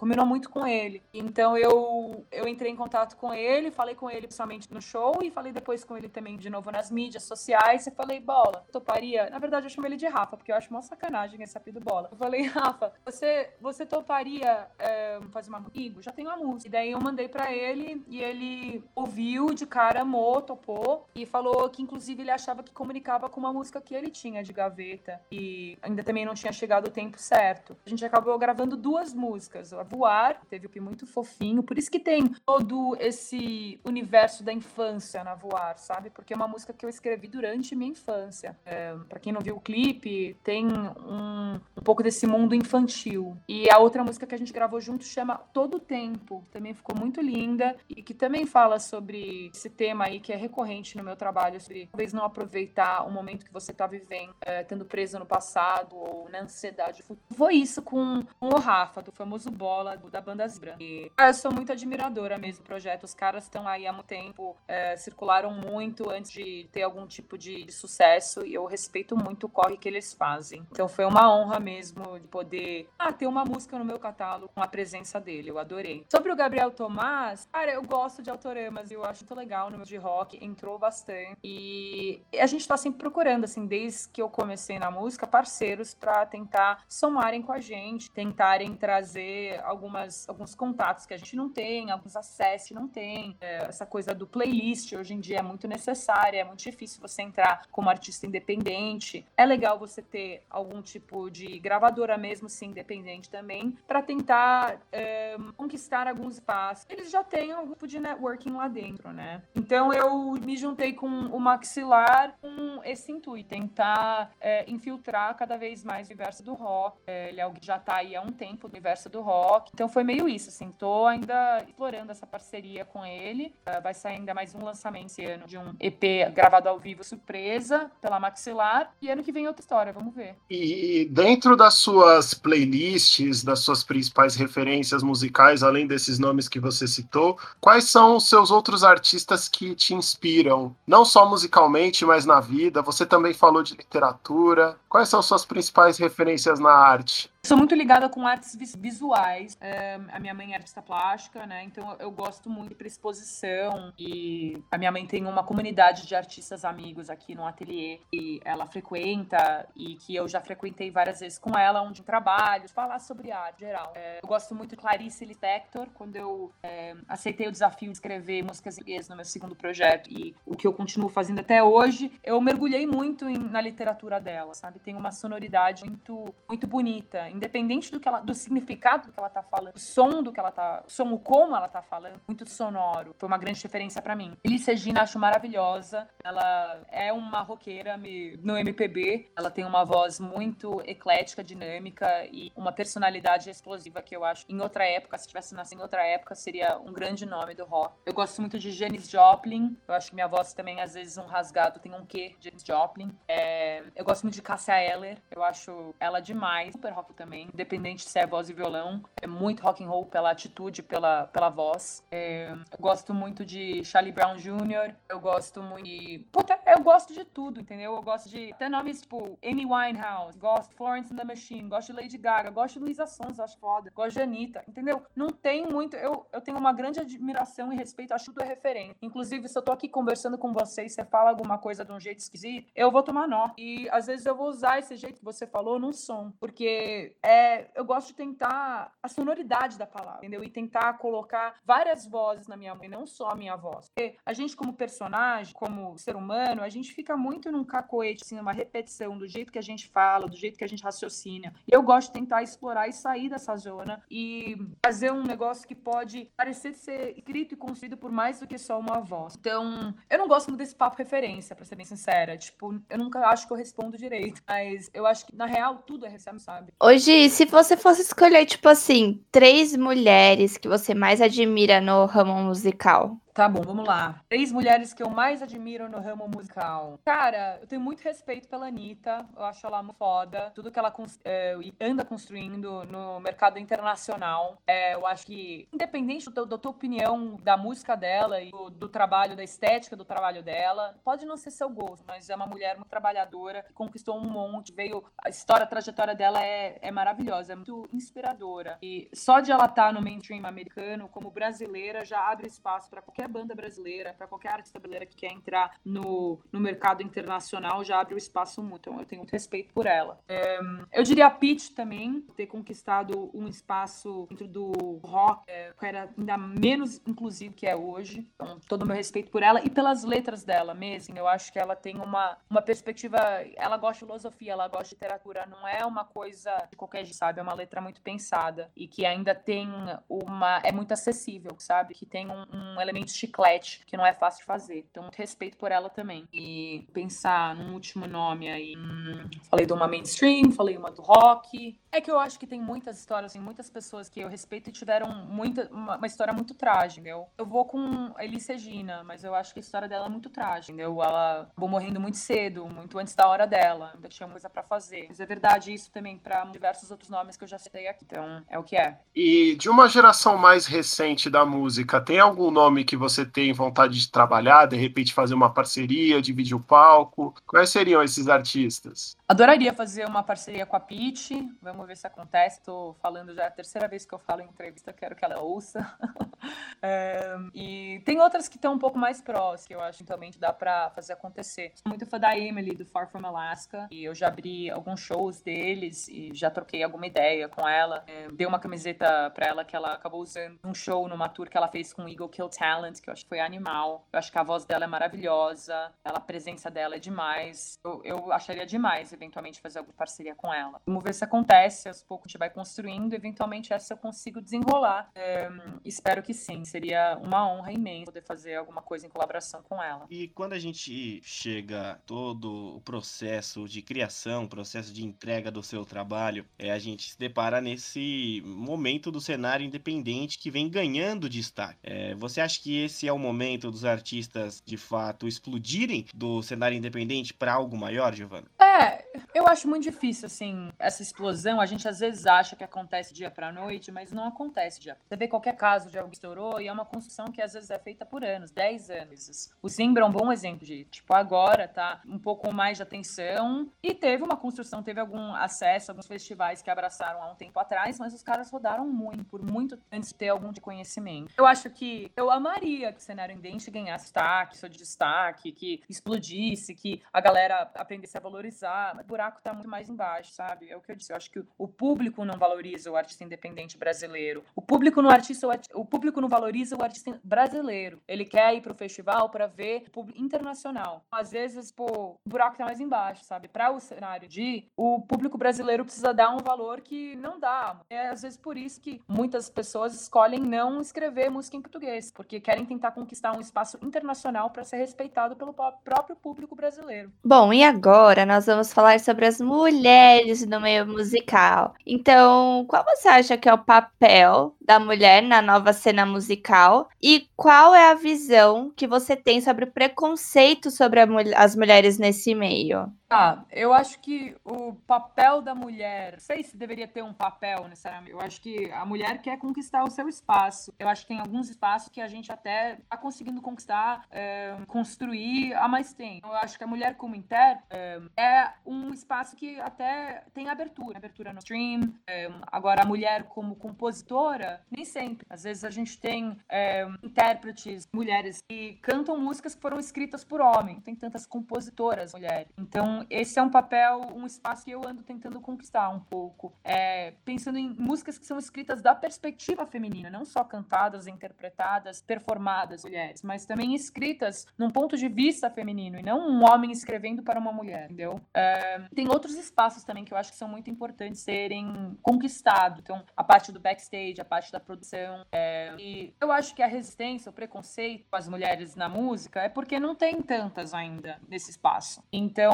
combinou muito com ele. Então eu, eu entrei em contato com ele, falei com ele pessoalmente no show e falei depois com ele também de novo nas mídias sociais e falei, bola, toparia? Na verdade eu chamo ele de Rafa, porque eu acho uma sacanagem esse apelido bola. Eu falei, Rafa, você, você toparia é, fazer uma comigo? Já tenho a música. E daí eu mandei para ele e ele ouviu de cara, amou, topou e falou que inclusive ele achava que comunicava com uma música que ele tinha de gaveta e ainda também não tinha chegado o tempo certo. A gente acabou gravando duas músicas, Voar, teve o Pi muito fofinho, por isso que tem todo esse universo da infância na Voar, sabe? Porque é uma música que eu escrevi durante minha infância. É, para quem não viu o clipe, tem um, um pouco desse mundo infantil. E a outra música que a gente gravou junto chama Todo Tempo, também ficou muito linda e que também fala sobre esse tema aí que é recorrente no meu trabalho, sobre talvez não aproveitar o momento que você está vivendo, é, tendo preso no passado ou na ansiedade. Foi isso com, com o Rafa, do famoso Bola, da banda Zibra. E ah, eu sou muito admiradora mesmo do projeto. Os caras estão aí há muito tempo, é, circularam muito antes de ter algum tipo de, de sucesso e eu respeito muito o corre que eles fazem. Então foi uma honra mesmo de poder ah, ter uma música no meu catálogo com a presença dele. Eu adorei. Sobre o Gabriel Tomás, cara, eu gosto de autoramas eu acho muito legal no meu de rock, entrou bastante. E a gente tá sempre procurando, assim, desde que eu comecei na música, parceiros para tentar somarem com a gente, tentarem trazer algumas, alguns contatos que a gente não tem, alguns acessos que não tem. É, essa coisa do playlist hoje em dia é muito necessária, é muito difícil você entrar como artista independente. É legal você ter algum tipo de gravadora mesmo, sim, independente também, para tentar é, conquistar alguns espaços. Eles já têm um grupo de networking lá dentro, né? Então eu me juntei com o Maxilar com esse intuito, tentar é, infiltrar cada vez mais o universo do rock. É, ele é algo que já tá aí há um tempo no universo do rock. Então foi meio isso, assim, tô ainda explorando essa parceria com ele. Vai sair ainda mais um lançamento esse ano de um EP gravado ao vivo surpresa pela Maxilar. E ano que vem outra história, vamos ver. E dentro das suas playlists, das suas principais referências musicais, além desses nomes que você citou, quais são os seus outros artistas que te inspiram? Não só musicalmente, mas na vida. Você também falou de literatura. Quais são suas principais referências na arte? Sou muito ligada com artes visuais. É, a minha mãe é artista plástica, né? Então eu gosto muito de exposição. E a minha mãe tem uma comunidade de artistas amigos aqui no ateliê que ela frequenta e que eu já frequentei várias vezes com ela, onde trabalho, falar sobre arte geral. É, eu gosto muito de Clarice Lispector. Quando eu é, aceitei o desafio de escrever músicas inglesas no meu segundo projeto e o que eu continuo fazendo até hoje, eu mergulhei muito em, na literatura dela, sabe? Tem uma sonoridade muito, muito bonita independente do que ela, do significado do que ela tá falando, o som do que ela tá, o som, o como ela tá falando, muito sonoro. Foi uma grande referência para mim. Elis Regina acho maravilhosa. Ela é uma roqueira no MPB. Ela tem uma voz muito eclética, dinâmica e uma personalidade explosiva que eu acho em outra época, se tivesse nascido em outra época, seria um grande nome do rock. Eu gosto muito de Janis Joplin. Eu acho que minha voz também, às vezes, um rasgado tem um quê, Janis Joplin. É... eu gosto muito de Cassia Eller. Eu acho ela demais. Super rock também independente se é voz e violão. É muito rock and roll pela atitude, pela, pela voz. É, eu gosto muito de Charlie Brown Jr., eu gosto muito de... Puta, eu gosto de tudo, entendeu? Eu gosto de até nomes tipo Amy Winehouse, gosto Florence and the Machine, gosto de Lady Gaga, gosto de Luísa Sons, acho foda, gosto de Anitta, entendeu? Não tem muito... Eu, eu tenho uma grande admiração e respeito, acho tudo é referente. Inclusive, se eu tô aqui conversando com vocês, você fala alguma coisa de um jeito esquisito, eu vou tomar nó. E às vezes eu vou usar esse jeito que você falou num som, porque é, eu gosto de tentar a sonoridade da palavra, entendeu? E tentar colocar várias vozes na minha mãe, não só a minha voz. Porque a gente, como personagem, como ser humano, a gente fica muito num cacoete, assim, uma repetição do jeito que a gente fala, do jeito que a gente raciocina. E eu gosto de tentar explorar e sair dessa zona e fazer um negócio que pode parecer ser escrito e construído por mais do que só uma voz. Então, eu não gosto muito desse papo referência, pra ser bem sincera. Tipo, eu nunca acho que eu respondo direito. Mas eu acho que, na real, tudo é recém, sabe? Hoje, se você fosse escolher, tipo assim, três mulheres que você mais admira no ramo musical, Tá bom, vamos lá. Três mulheres que eu mais admiro no ramo musical. Cara, eu tenho muito respeito pela Anitta. Eu acho ela muito foda. Tudo que ela é, anda construindo no mercado internacional. É, eu acho que, independente do, da tua opinião da música dela e do, do, trabalho, da estética do trabalho dela, pode não ser seu gosto, mas é uma mulher muito trabalhadora, que conquistou um monte, veio. A história, a trajetória dela é, é maravilhosa, é muito inspiradora. E só de ela estar tá no mainstream americano, como brasileira, já abre espaço para qualquer qualquer banda brasileira, para qualquer artista brasileira que quer entrar no, no mercado internacional, já abre o espaço muito. Então, eu tenho muito respeito por ela. É, eu diria a Peach também, ter conquistado um espaço dentro do rock, é, que era ainda menos inclusivo que é hoje. Então, todo o meu respeito por ela e pelas letras dela mesmo. Eu acho que ela tem uma, uma perspectiva. Ela gosta de filosofia, ela gosta de literatura. Não é uma coisa de qualquer jeito, sabe? É uma letra muito pensada e que ainda tem uma. É muito acessível, sabe? Que tem um, um elemento chiclete, que não é fácil de fazer. Então, muito respeito por ela também. E pensar num último nome aí. Hum, falei de uma mainstream, falei uma do rock. É que eu acho que tem muitas histórias, assim, muitas pessoas que eu respeito e tiveram muita, uma, uma história muito trágica, entendeu? Eu vou com a Elis Regina, mas eu acho que a história dela é muito trágica, entendeu? Ela acabou morrendo muito cedo, muito antes da hora dela. Ainda tinha coisa para fazer. Mas é verdade isso também para diversos outros nomes que eu já citei aqui. Então, é o que é. E de uma geração mais recente da música, tem algum nome que você tem vontade de trabalhar, de repente fazer uma parceria, dividir o palco? Quais seriam esses artistas? Adoraria fazer uma parceria com a Pete. Vamos ver se acontece. Estou falando já é a terceira vez que eu falo em entrevista, quero que ela ouça. é, e tem outras que estão um pouco mais prós, que eu acho que também dá para fazer acontecer. Sou muito fã da Emily, do Far From Alaska, e eu já abri alguns shows deles e já troquei alguma ideia com ela. É, dei uma camiseta para ela que ela acabou usando num show, numa tour que ela fez com Eagle Kill Talent, que eu acho que foi animal. Eu acho que a voz dela é maravilhosa, a presença dela é demais. Eu, eu acharia demais eventualmente fazer alguma parceria com ela. Vamos ver se acontece, aos poucos a gente vai construindo, eventualmente essa eu consigo desenrolar. É, espero que sim, seria uma honra imensa poder fazer alguma coisa em colaboração com ela. E quando a gente chega todo o processo de criação, processo de entrega do seu trabalho, é a gente se depara nesse momento do cenário independente que vem ganhando destaque. É, você acha que esse é o momento dos artistas de fato explodirem do cenário independente para algo maior, Giovanna? É, eu acho muito difícil, assim, essa explosão. A gente às vezes acha que acontece dia pra noite, mas não acontece dia. Você vê qualquer caso de algo que estourou e é uma construção que às vezes é feita por anos, 10 anos. O Zimbra é um bom exemplo de, tipo, agora tá um pouco mais de atenção e teve uma construção, teve algum acesso, alguns festivais que abraçaram há um tempo atrás, mas os caras rodaram muito, por muito antes de ter algum de conhecimento. Eu acho que eu amaria que o cenário indente ganhasse destaque, seu destaque, que explodisse, que a galera aprendesse a valorizar buraco está muito mais embaixo, sabe? É o que eu disse. Eu acho que o público não valoriza o artista independente brasileiro. O público não artista, o público não valoriza o artista brasileiro. Ele quer ir pro festival para ver o público internacional. Às vezes, pô, o buraco tá mais embaixo, sabe? Para o cenário de o público brasileiro precisa dar um valor que não dá. É às vezes por isso que muitas pessoas escolhem não escrever música em português, porque querem tentar conquistar um espaço internacional para ser respeitado pelo próprio público brasileiro. Bom, e agora nós vamos falar sobre as mulheres no meio musical. Então, qual você acha que é o papel da mulher na nova cena musical e qual é a visão que você tem sobre o preconceito sobre as mulheres nesse meio? Ah, eu acho que o papel da mulher, não sei se deveria ter um papel necessariamente. Eu acho que a mulher quer conquistar o seu espaço. Eu acho que tem alguns espaços que a gente até está conseguindo conquistar, é, construir há mais tempo. Eu acho que a mulher como inter é, é um espaço que até tem abertura, abertura no stream. É, agora a mulher como compositora, nem sempre. Às vezes a gente tem é, intérpretes, mulheres que cantam músicas que foram escritas por homem. Tem tantas compositoras mulheres. Então esse é um papel, um espaço que eu ando tentando conquistar um pouco. É, pensando em músicas que são escritas da perspectiva feminina, não só cantadas, interpretadas, performadas, mulheres, mas também escritas num ponto de vista feminino e não um homem escrevendo para uma mulher, entendeu? É, tem outros espaços também que eu acho que são muito importantes serem conquistados. Então, a parte do backstage, a parte da produção. É, e eu acho que a resistência, o preconceito com as mulheres na música é porque não tem tantas ainda nesse espaço. Então,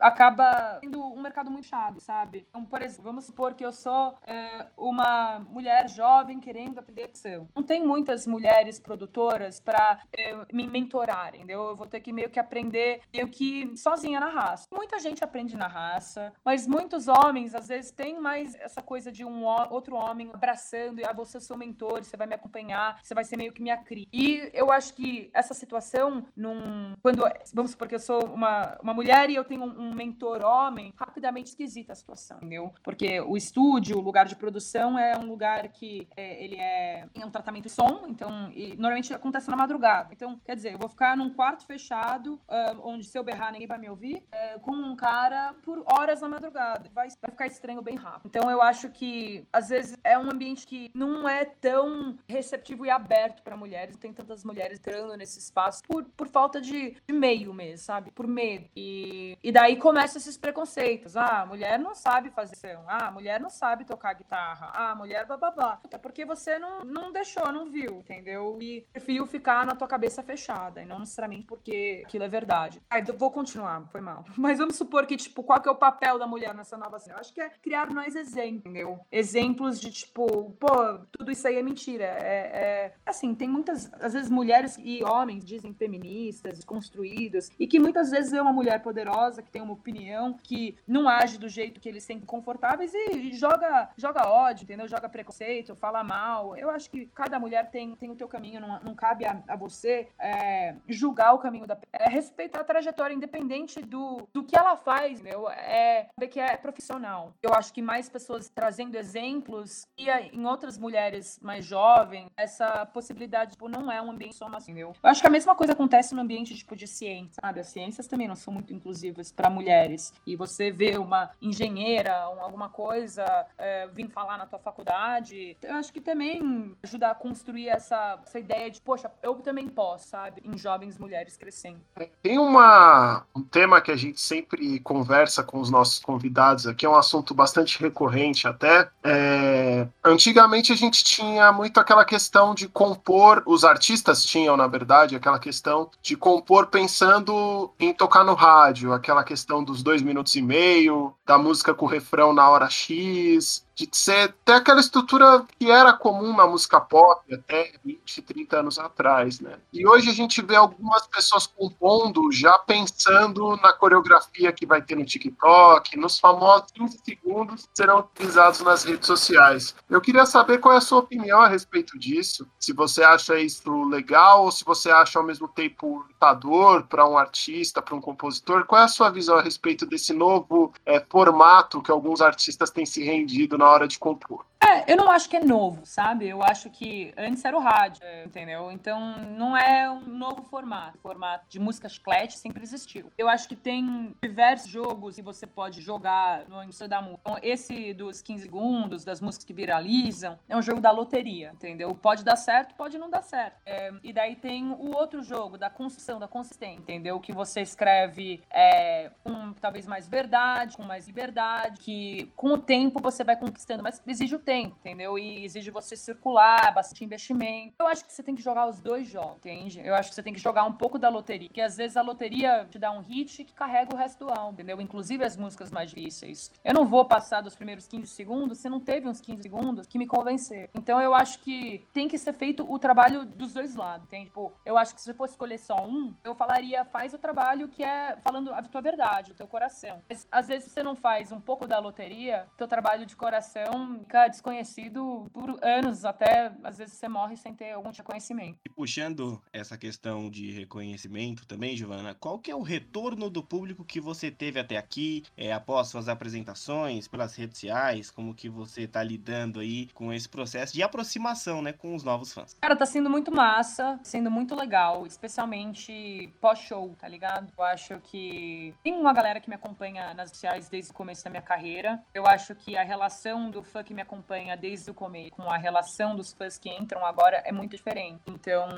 acaba sendo um mercado muito chato, sabe? Então, por exemplo, vamos supor que eu sou é, uma mulher jovem querendo aprender edição. Não tem muitas mulheres produtoras para é, me mentorar, entendeu? Eu vou ter que meio que aprender meio que sozinha na raça. Muita gente aprende na raça, mas muitos homens às vezes têm mais essa coisa de um outro homem abraçando e ah, você é seu mentor, você vai me acompanhar, você vai ser meio que minha cria. E eu acho que essa situação, num, quando vamos supor que eu sou uma, uma mulher e eu tenho um, mentor homem, rapidamente esquisita a situação, entendeu? Porque o estúdio, o lugar de produção é um lugar que é, ele é um tratamento de som, então e, normalmente acontece na madrugada. Então, quer dizer, eu vou ficar num quarto fechado, uh, onde se eu berrar ninguém vai me ouvir, uh, com um cara por horas na madrugada. Vai, vai ficar estranho bem rápido. Então, eu acho que às vezes é um ambiente que não é tão receptivo e aberto para mulheres. Tem tantas mulheres entrando nesse espaço por, por falta de, de meio mesmo, sabe? Por medo. E, e daí começam esses preconceitos. Ah, mulher não sabe fazer som. Ah, mulher não sabe tocar guitarra. Ah, a mulher bababá. Até porque você não, não deixou, não viu, entendeu? E prefiro ficar na tua cabeça fechada. E não necessariamente porque aquilo é verdade. Ah, vou continuar, foi mal. Mas vamos supor que, tipo, qual que é o papel da mulher nessa nova cena? Eu acho que é criar mais exemplos, entendeu? Exemplos de, tipo, pô, tudo isso aí é mentira. É, é... Assim, tem muitas, às vezes, mulheres e homens dizem feministas, construídos, e que muitas vezes é uma mulher poderosa que tem uma opinião, que não age do jeito que eles sentem confortáveis e, joga, joga ódio, entendeu? Joga preconceito, fala mal. Eu acho que cada mulher tem, tem o teu caminho, não, não cabe a, a você é, julgar o caminho da é respeitar a trajetória independente do, do que ela faz, entendeu? É que é profissional. Eu acho que mais pessoas trazendo exemplos e em outras mulheres mais jovens, essa possibilidade tipo, não é um ambiente só masculino. Eu acho que a mesma coisa acontece no ambiente tipo de ciência, sabe? As ciências também não são muito inclusivas para mulheres. E você vê uma engenheira, alguma coisa, é, vir falar na tua faculdade, eu acho que também ajuda a construir essa, essa ideia de, poxa, eu também posso, sabe? Em jovens mulheres crescendo. Tem uma, um tema que a gente sempre conversa com os nossos convidados aqui, é um assunto bastante recorrente até. É, antigamente a gente tinha muito aquela questão de compor, os artistas tinham, na verdade, aquela questão de compor pensando em tocar no rádio, aquela questão dos dois minutos e meio, da música com o refrão na hora X, de ser ter aquela estrutura que era comum na música pop até 20, 30 anos atrás, né? E hoje a gente vê algumas pessoas compondo já pensando na coreografia que vai ter no TikTok, nos famosos 15 segundos que serão utilizados nas redes sociais. Eu queria saber qual é a sua opinião a respeito disso, se você acha isso legal ou se você acha ao mesmo tempo lutador para um artista, para um compositor. Qual é a sua visão a respeito desse novo é, formato que alguns artistas têm se rendido na na hora de compor. É, eu não acho que é novo, sabe? Eu acho que antes era o rádio, entendeu? Então não é um novo formato. O formato de música chiclete sempre existiu. Eu acho que tem diversos jogos que você pode jogar no início da música. Então, esse dos 15 segundos, das músicas que viralizam, é um jogo da loteria, entendeu? Pode dar certo, pode não dar certo. É, e daí tem o outro jogo da construção, da consistência, entendeu? Que você escreve é, com talvez mais verdade, com mais liberdade, que com o tempo você vai conquistando, mas exige o tempo tempo, entendeu? E exige você circular, bastante investimento. Eu acho que você tem que jogar os dois jogos, entende? Eu acho que você tem que jogar um pouco da loteria, que às vezes a loteria te dá um hit que carrega o resto do álbum, entendeu? Inclusive as músicas mais difíceis. Eu não vou passar dos primeiros 15 segundos se não teve uns 15 segundos que me convencer. Então eu acho que tem que ser feito o trabalho dos dois lados, entende? Tipo, eu acho que se você for escolher só um, eu falaria faz o trabalho que é falando a tua verdade, o teu coração. Mas, às vezes você não faz um pouco da loteria, teu trabalho de coração fica desconhecido por anos, até às vezes você morre sem ter algum reconhecimento. E puxando essa questão de reconhecimento também, Giovana, qual que é o retorno do público que você teve até aqui, é, após suas apresentações, pelas redes sociais, como que você tá lidando aí com esse processo de aproximação, né, com os novos fãs? Cara, tá sendo muito massa, sendo muito legal, especialmente pós-show, tá ligado? Eu acho que tem uma galera que me acompanha nas sociais desde o começo da minha carreira. Eu acho que a relação do fã que me acompanha desde o começo com a relação dos fãs que entram agora é muito diferente. Então,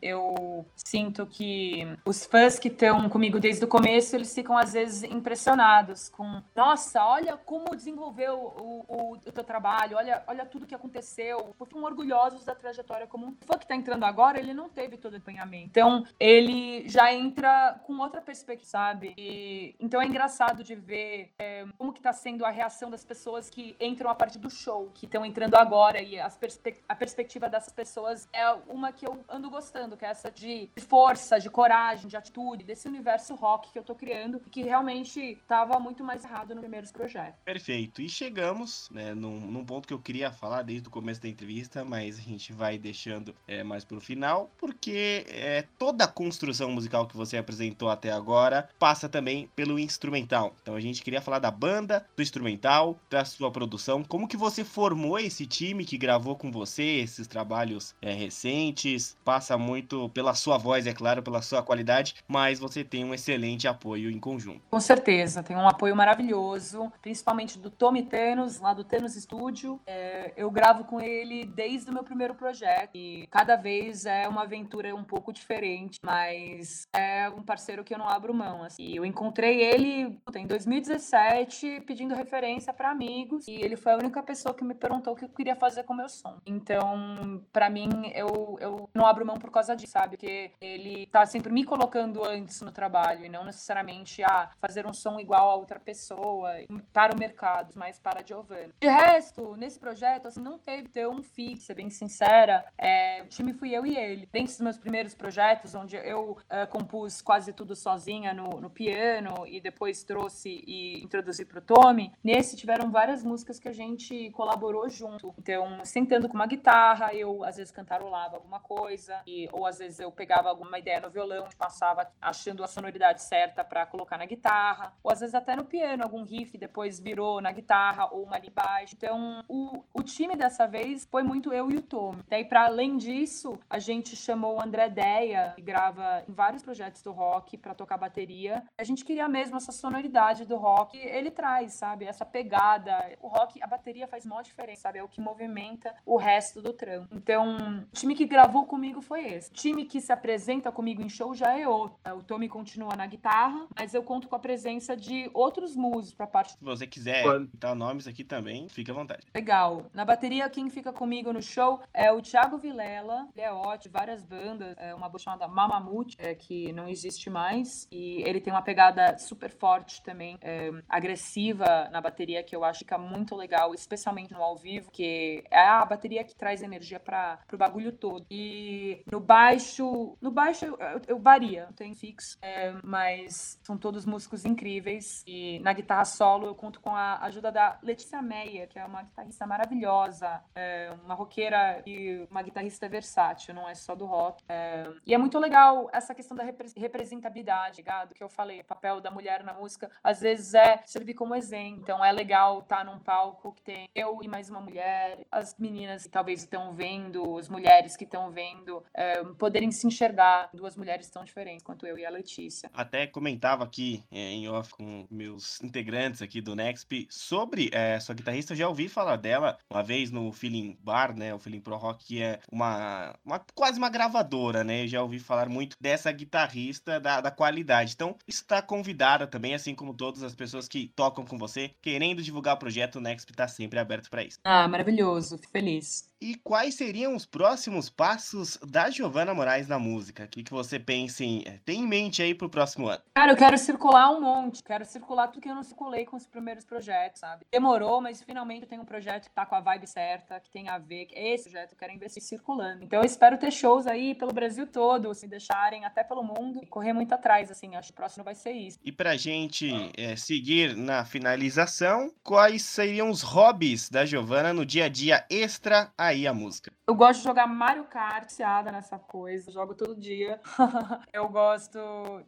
eu sinto que os fãs que estão comigo desde o começo, eles ficam às vezes impressionados com, nossa, olha como desenvolveu o, o, o teu trabalho, olha, olha tudo que aconteceu. Ficam orgulhosos da trajetória como um fã que tá entrando agora, ele não teve todo o acompanhamento. Então, ele já entra com outra perspectiva, sabe? E, então é engraçado de ver é, como que tá sendo a reação das pessoas que entram a partir do show, que estão entrando agora e perspe a perspectiva dessas pessoas é uma que eu ando gostando, que é essa de força, de coragem, de atitude, desse universo rock que eu tô criando, que realmente tava muito mais errado nos primeiros projetos. Perfeito. E chegamos, né, num, num ponto que eu queria falar desde o começo da entrevista, mas a gente vai deixando é, mais pro final, porque é, toda a construção musical que você apresentou até agora passa também pelo instrumental. Então a gente queria falar da banda, do instrumental, da sua produção, como que você formou esse time que gravou com você esses trabalhos é, recentes, passa muito pela sua voz, é claro, pela sua qualidade, mas você tem um excelente apoio em conjunto. Com certeza, tem um apoio maravilhoso, principalmente do Tommy Thanos, lá do Thanos Studio. É, eu gravo com ele desde o meu primeiro projeto e cada vez é uma aventura um pouco diferente, mas é um parceiro que eu não abro mão. Assim. Eu encontrei ele em 2017 pedindo referência para amigos e ele foi a única pessoa que me perguntou o que eu queria fazer com o meu som. Então, para mim, eu, eu não abro mão por causa disso, sabe? Porque ele tá sempre me colocando antes no trabalho e não necessariamente a ah, fazer um som igual a outra pessoa para o mercado, mas para a Giovanna. De resto, nesse projeto, assim, não teve um fixo, ser bem sincera. É, o time fui eu e ele. Dentro dos meus primeiros projetos, onde eu uh, compus quase tudo sozinha no, no, piano e depois trouxe e introduzi pro Tommy, nesse tiveram várias músicas que a gente colaborou junto. Então, sentando com uma guitarra, eu às vezes cantarolava alguma coisa, e, ou às vezes eu pegava alguma ideia no violão e passava achando a sonoridade certa para colocar na guitarra, ou às vezes até no piano, algum riff depois virou na guitarra ou uma ali baixo. Então, o, o time dessa vez foi muito eu e o Tommy. Daí, para além disso, a gente chamou o André Deia, que grava em vários projetos do rock para tocar bateria. A gente queria mesmo essa sonoridade do rock. Ele traz, sabe? Essa pegada. O rock, a bateria faz maior diferença, sabe? É o que movimenta o resto do trampo. Então, o time que gravou comigo foi esse. O time que se apresenta comigo em show já é outro. O Tommy continua na guitarra, mas eu conto com a presença de outros músicos para parte. Se você quiser dar nomes aqui também, fica à vontade. Legal. Na bateria, quem fica comigo no show é o Thiago Vilela. Ele é ótimo, várias bandas. É uma banda chamada Mamamute, é, que não existe mais. E ele tem uma pegada super forte também, é, agressiva na bateria, que eu acho que fica muito legal, especialmente no ao vivo, que é a bateria que traz energia para o bagulho todo. E no baixo, no baixo eu, eu, eu varia, não tem fixo, é, mas são todos músicos incríveis. E na guitarra solo eu conto com a ajuda da Letícia Meia, que é uma guitarrista maravilhosa, é, uma roqueira e uma guitarrista versátil, não é só do rock. É, e é muito legal essa questão da representabilidade, ligado? Que eu falei, o papel da mulher na música, às vezes é servir como exemplo. Então é legal estar tá num palco que tem eu e mais uma mulher, as meninas que talvez estão vendo, as mulheres que estão vendo, é, poderem se enxergar duas mulheres tão diferentes quanto eu e a Letícia. Até comentava aqui é, em off com meus integrantes aqui do Nexp sobre é, sua guitarrista, eu já ouvi falar dela uma vez no Feeling Bar, né? O Feeling Pro Rock, que é uma, uma quase uma gravadora, né? Eu já ouvi falar muito dessa guitarrista, da, da qualidade. Então, está convidada também, assim como todas as pessoas que tocam com você, querendo divulgar o projeto, o Nexp está sempre aberto para para isso. Ah, maravilhoso, fico feliz. E quais seriam os próximos passos da Giovana Moraes na música? O que, que você pensa em, eh, tem em mente aí pro próximo ano? Cara, eu quero circular um monte, quero circular tudo que eu não circulei com os primeiros projetos, sabe? Demorou, mas finalmente eu tenho um projeto que tá com a vibe certa, que tem a ver, que esse projeto eu quero investir circulando. Então eu espero ter shows aí pelo Brasil todo, se deixarem até pelo mundo e correr muito atrás, assim, acho que o próximo vai ser isso. E pra gente é, seguir na finalização, quais seriam os hobbies da Giovana no dia a dia extra a aí a música? Eu gosto de jogar Mario Kart, ciada nessa coisa, jogo todo dia. eu gosto.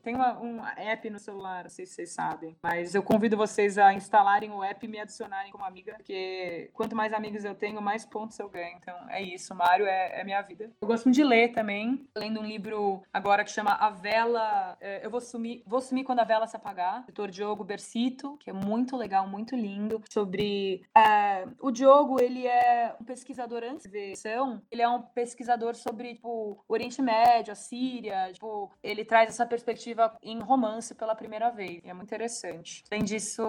Tem uma, um app no celular, não sei se vocês sabem, mas eu convido vocês a instalarem o app e me adicionarem como amiga, porque quanto mais amigos eu tenho, mais pontos eu ganho. Então é isso, Mario é, é minha vida. Eu gosto de ler também, lendo um livro agora que chama A Vela. É, eu vou sumir, vou sumir quando a vela se apagar, do autor Diogo Bercito, que é muito legal, muito lindo, sobre. É, o Diogo, ele é um pesquisador antes de ele é um pesquisador sobre, tipo, Oriente Médio, a Síria, tipo, ele traz essa perspectiva em romance pela primeira vez. E é muito interessante. Além disso,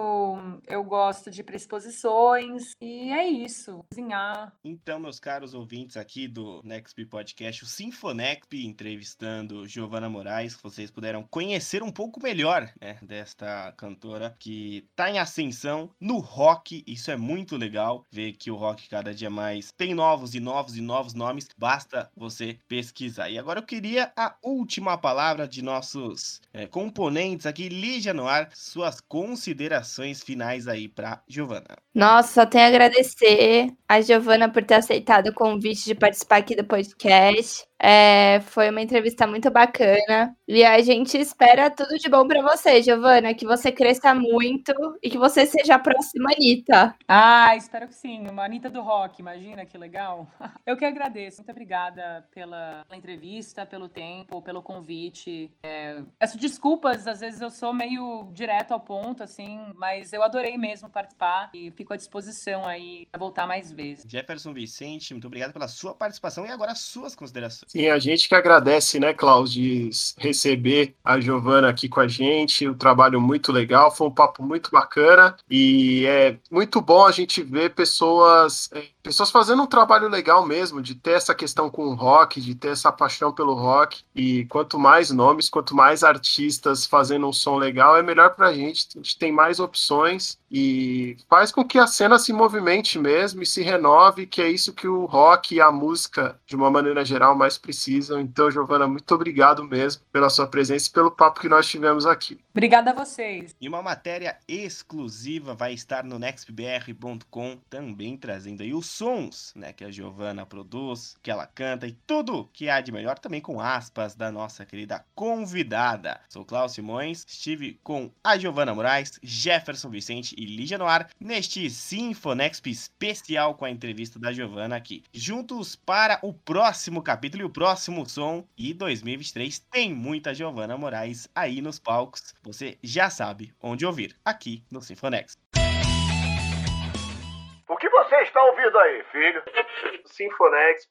eu gosto de exposições e é isso, cozinhar. Então, meus caros ouvintes aqui do Nexp Podcast, o Sinfonexp entrevistando Giovana Moraes, vocês puderam conhecer um pouco melhor, né, desta cantora que tá em ascensão no rock. Isso é muito legal ver que o rock cada dia mais tem novos e novos e novos nomes, basta você pesquisar. E agora eu queria a última palavra de nossos é, componentes aqui, Lígia Noir, suas considerações finais aí para Giovana. Nossa, só tenho a agradecer a Giovana por ter aceitado o convite de participar aqui do podcast. É, foi uma entrevista muito bacana. E a gente espera tudo de bom para você, Giovana. Que você cresça muito e que você seja a próxima Anitta. Ah, espero que sim. Uma Anitta do rock, imagina que legal. Eu que agradeço. Muito obrigada pela, pela entrevista, pelo tempo, pelo convite. É, peço desculpas, às vezes eu sou meio direto ao ponto, assim, mas eu adorei mesmo participar e fico à disposição aí para voltar mais vezes. Jefferson Vicente, muito obrigado pela sua participação e agora as suas considerações. Sim, a gente que agradece, né, Klaus, de receber a Giovana aqui com a gente. Um trabalho muito legal, foi um papo muito bacana e é muito bom a gente ver pessoas, é, pessoas fazendo um trabalho legal mesmo, de ter essa questão com o rock, de ter essa paixão pelo rock. E quanto mais nomes, quanto mais artistas fazendo um som legal, é melhor pra gente. A gente tem mais opções e faz com que a cena se movimente mesmo e se renove, que é isso que o rock e a música, de uma maneira geral, mais precisam. Então, Giovana, muito obrigado mesmo pela sua presença e pelo papo que nós tivemos aqui. Obrigada a vocês. E uma matéria exclusiva vai estar no nextbr.com, também trazendo aí os sons né, que a Giovana produz, que ela canta e tudo que há de melhor, também com aspas da nossa querida convidada. Sou Cláudio Simões, estive com a Giovana Moraes, Jefferson Vicente e Lígia Noir neste Sinfonexp especial com a entrevista da Giovana aqui. Juntos para o próximo capítulo e o próximo som. E 2023 tem muita Giovana Moraes aí nos palcos. Você já sabe onde ouvir, aqui no Sinfonex. Você está ouvindo aí, filho? Sinfonexp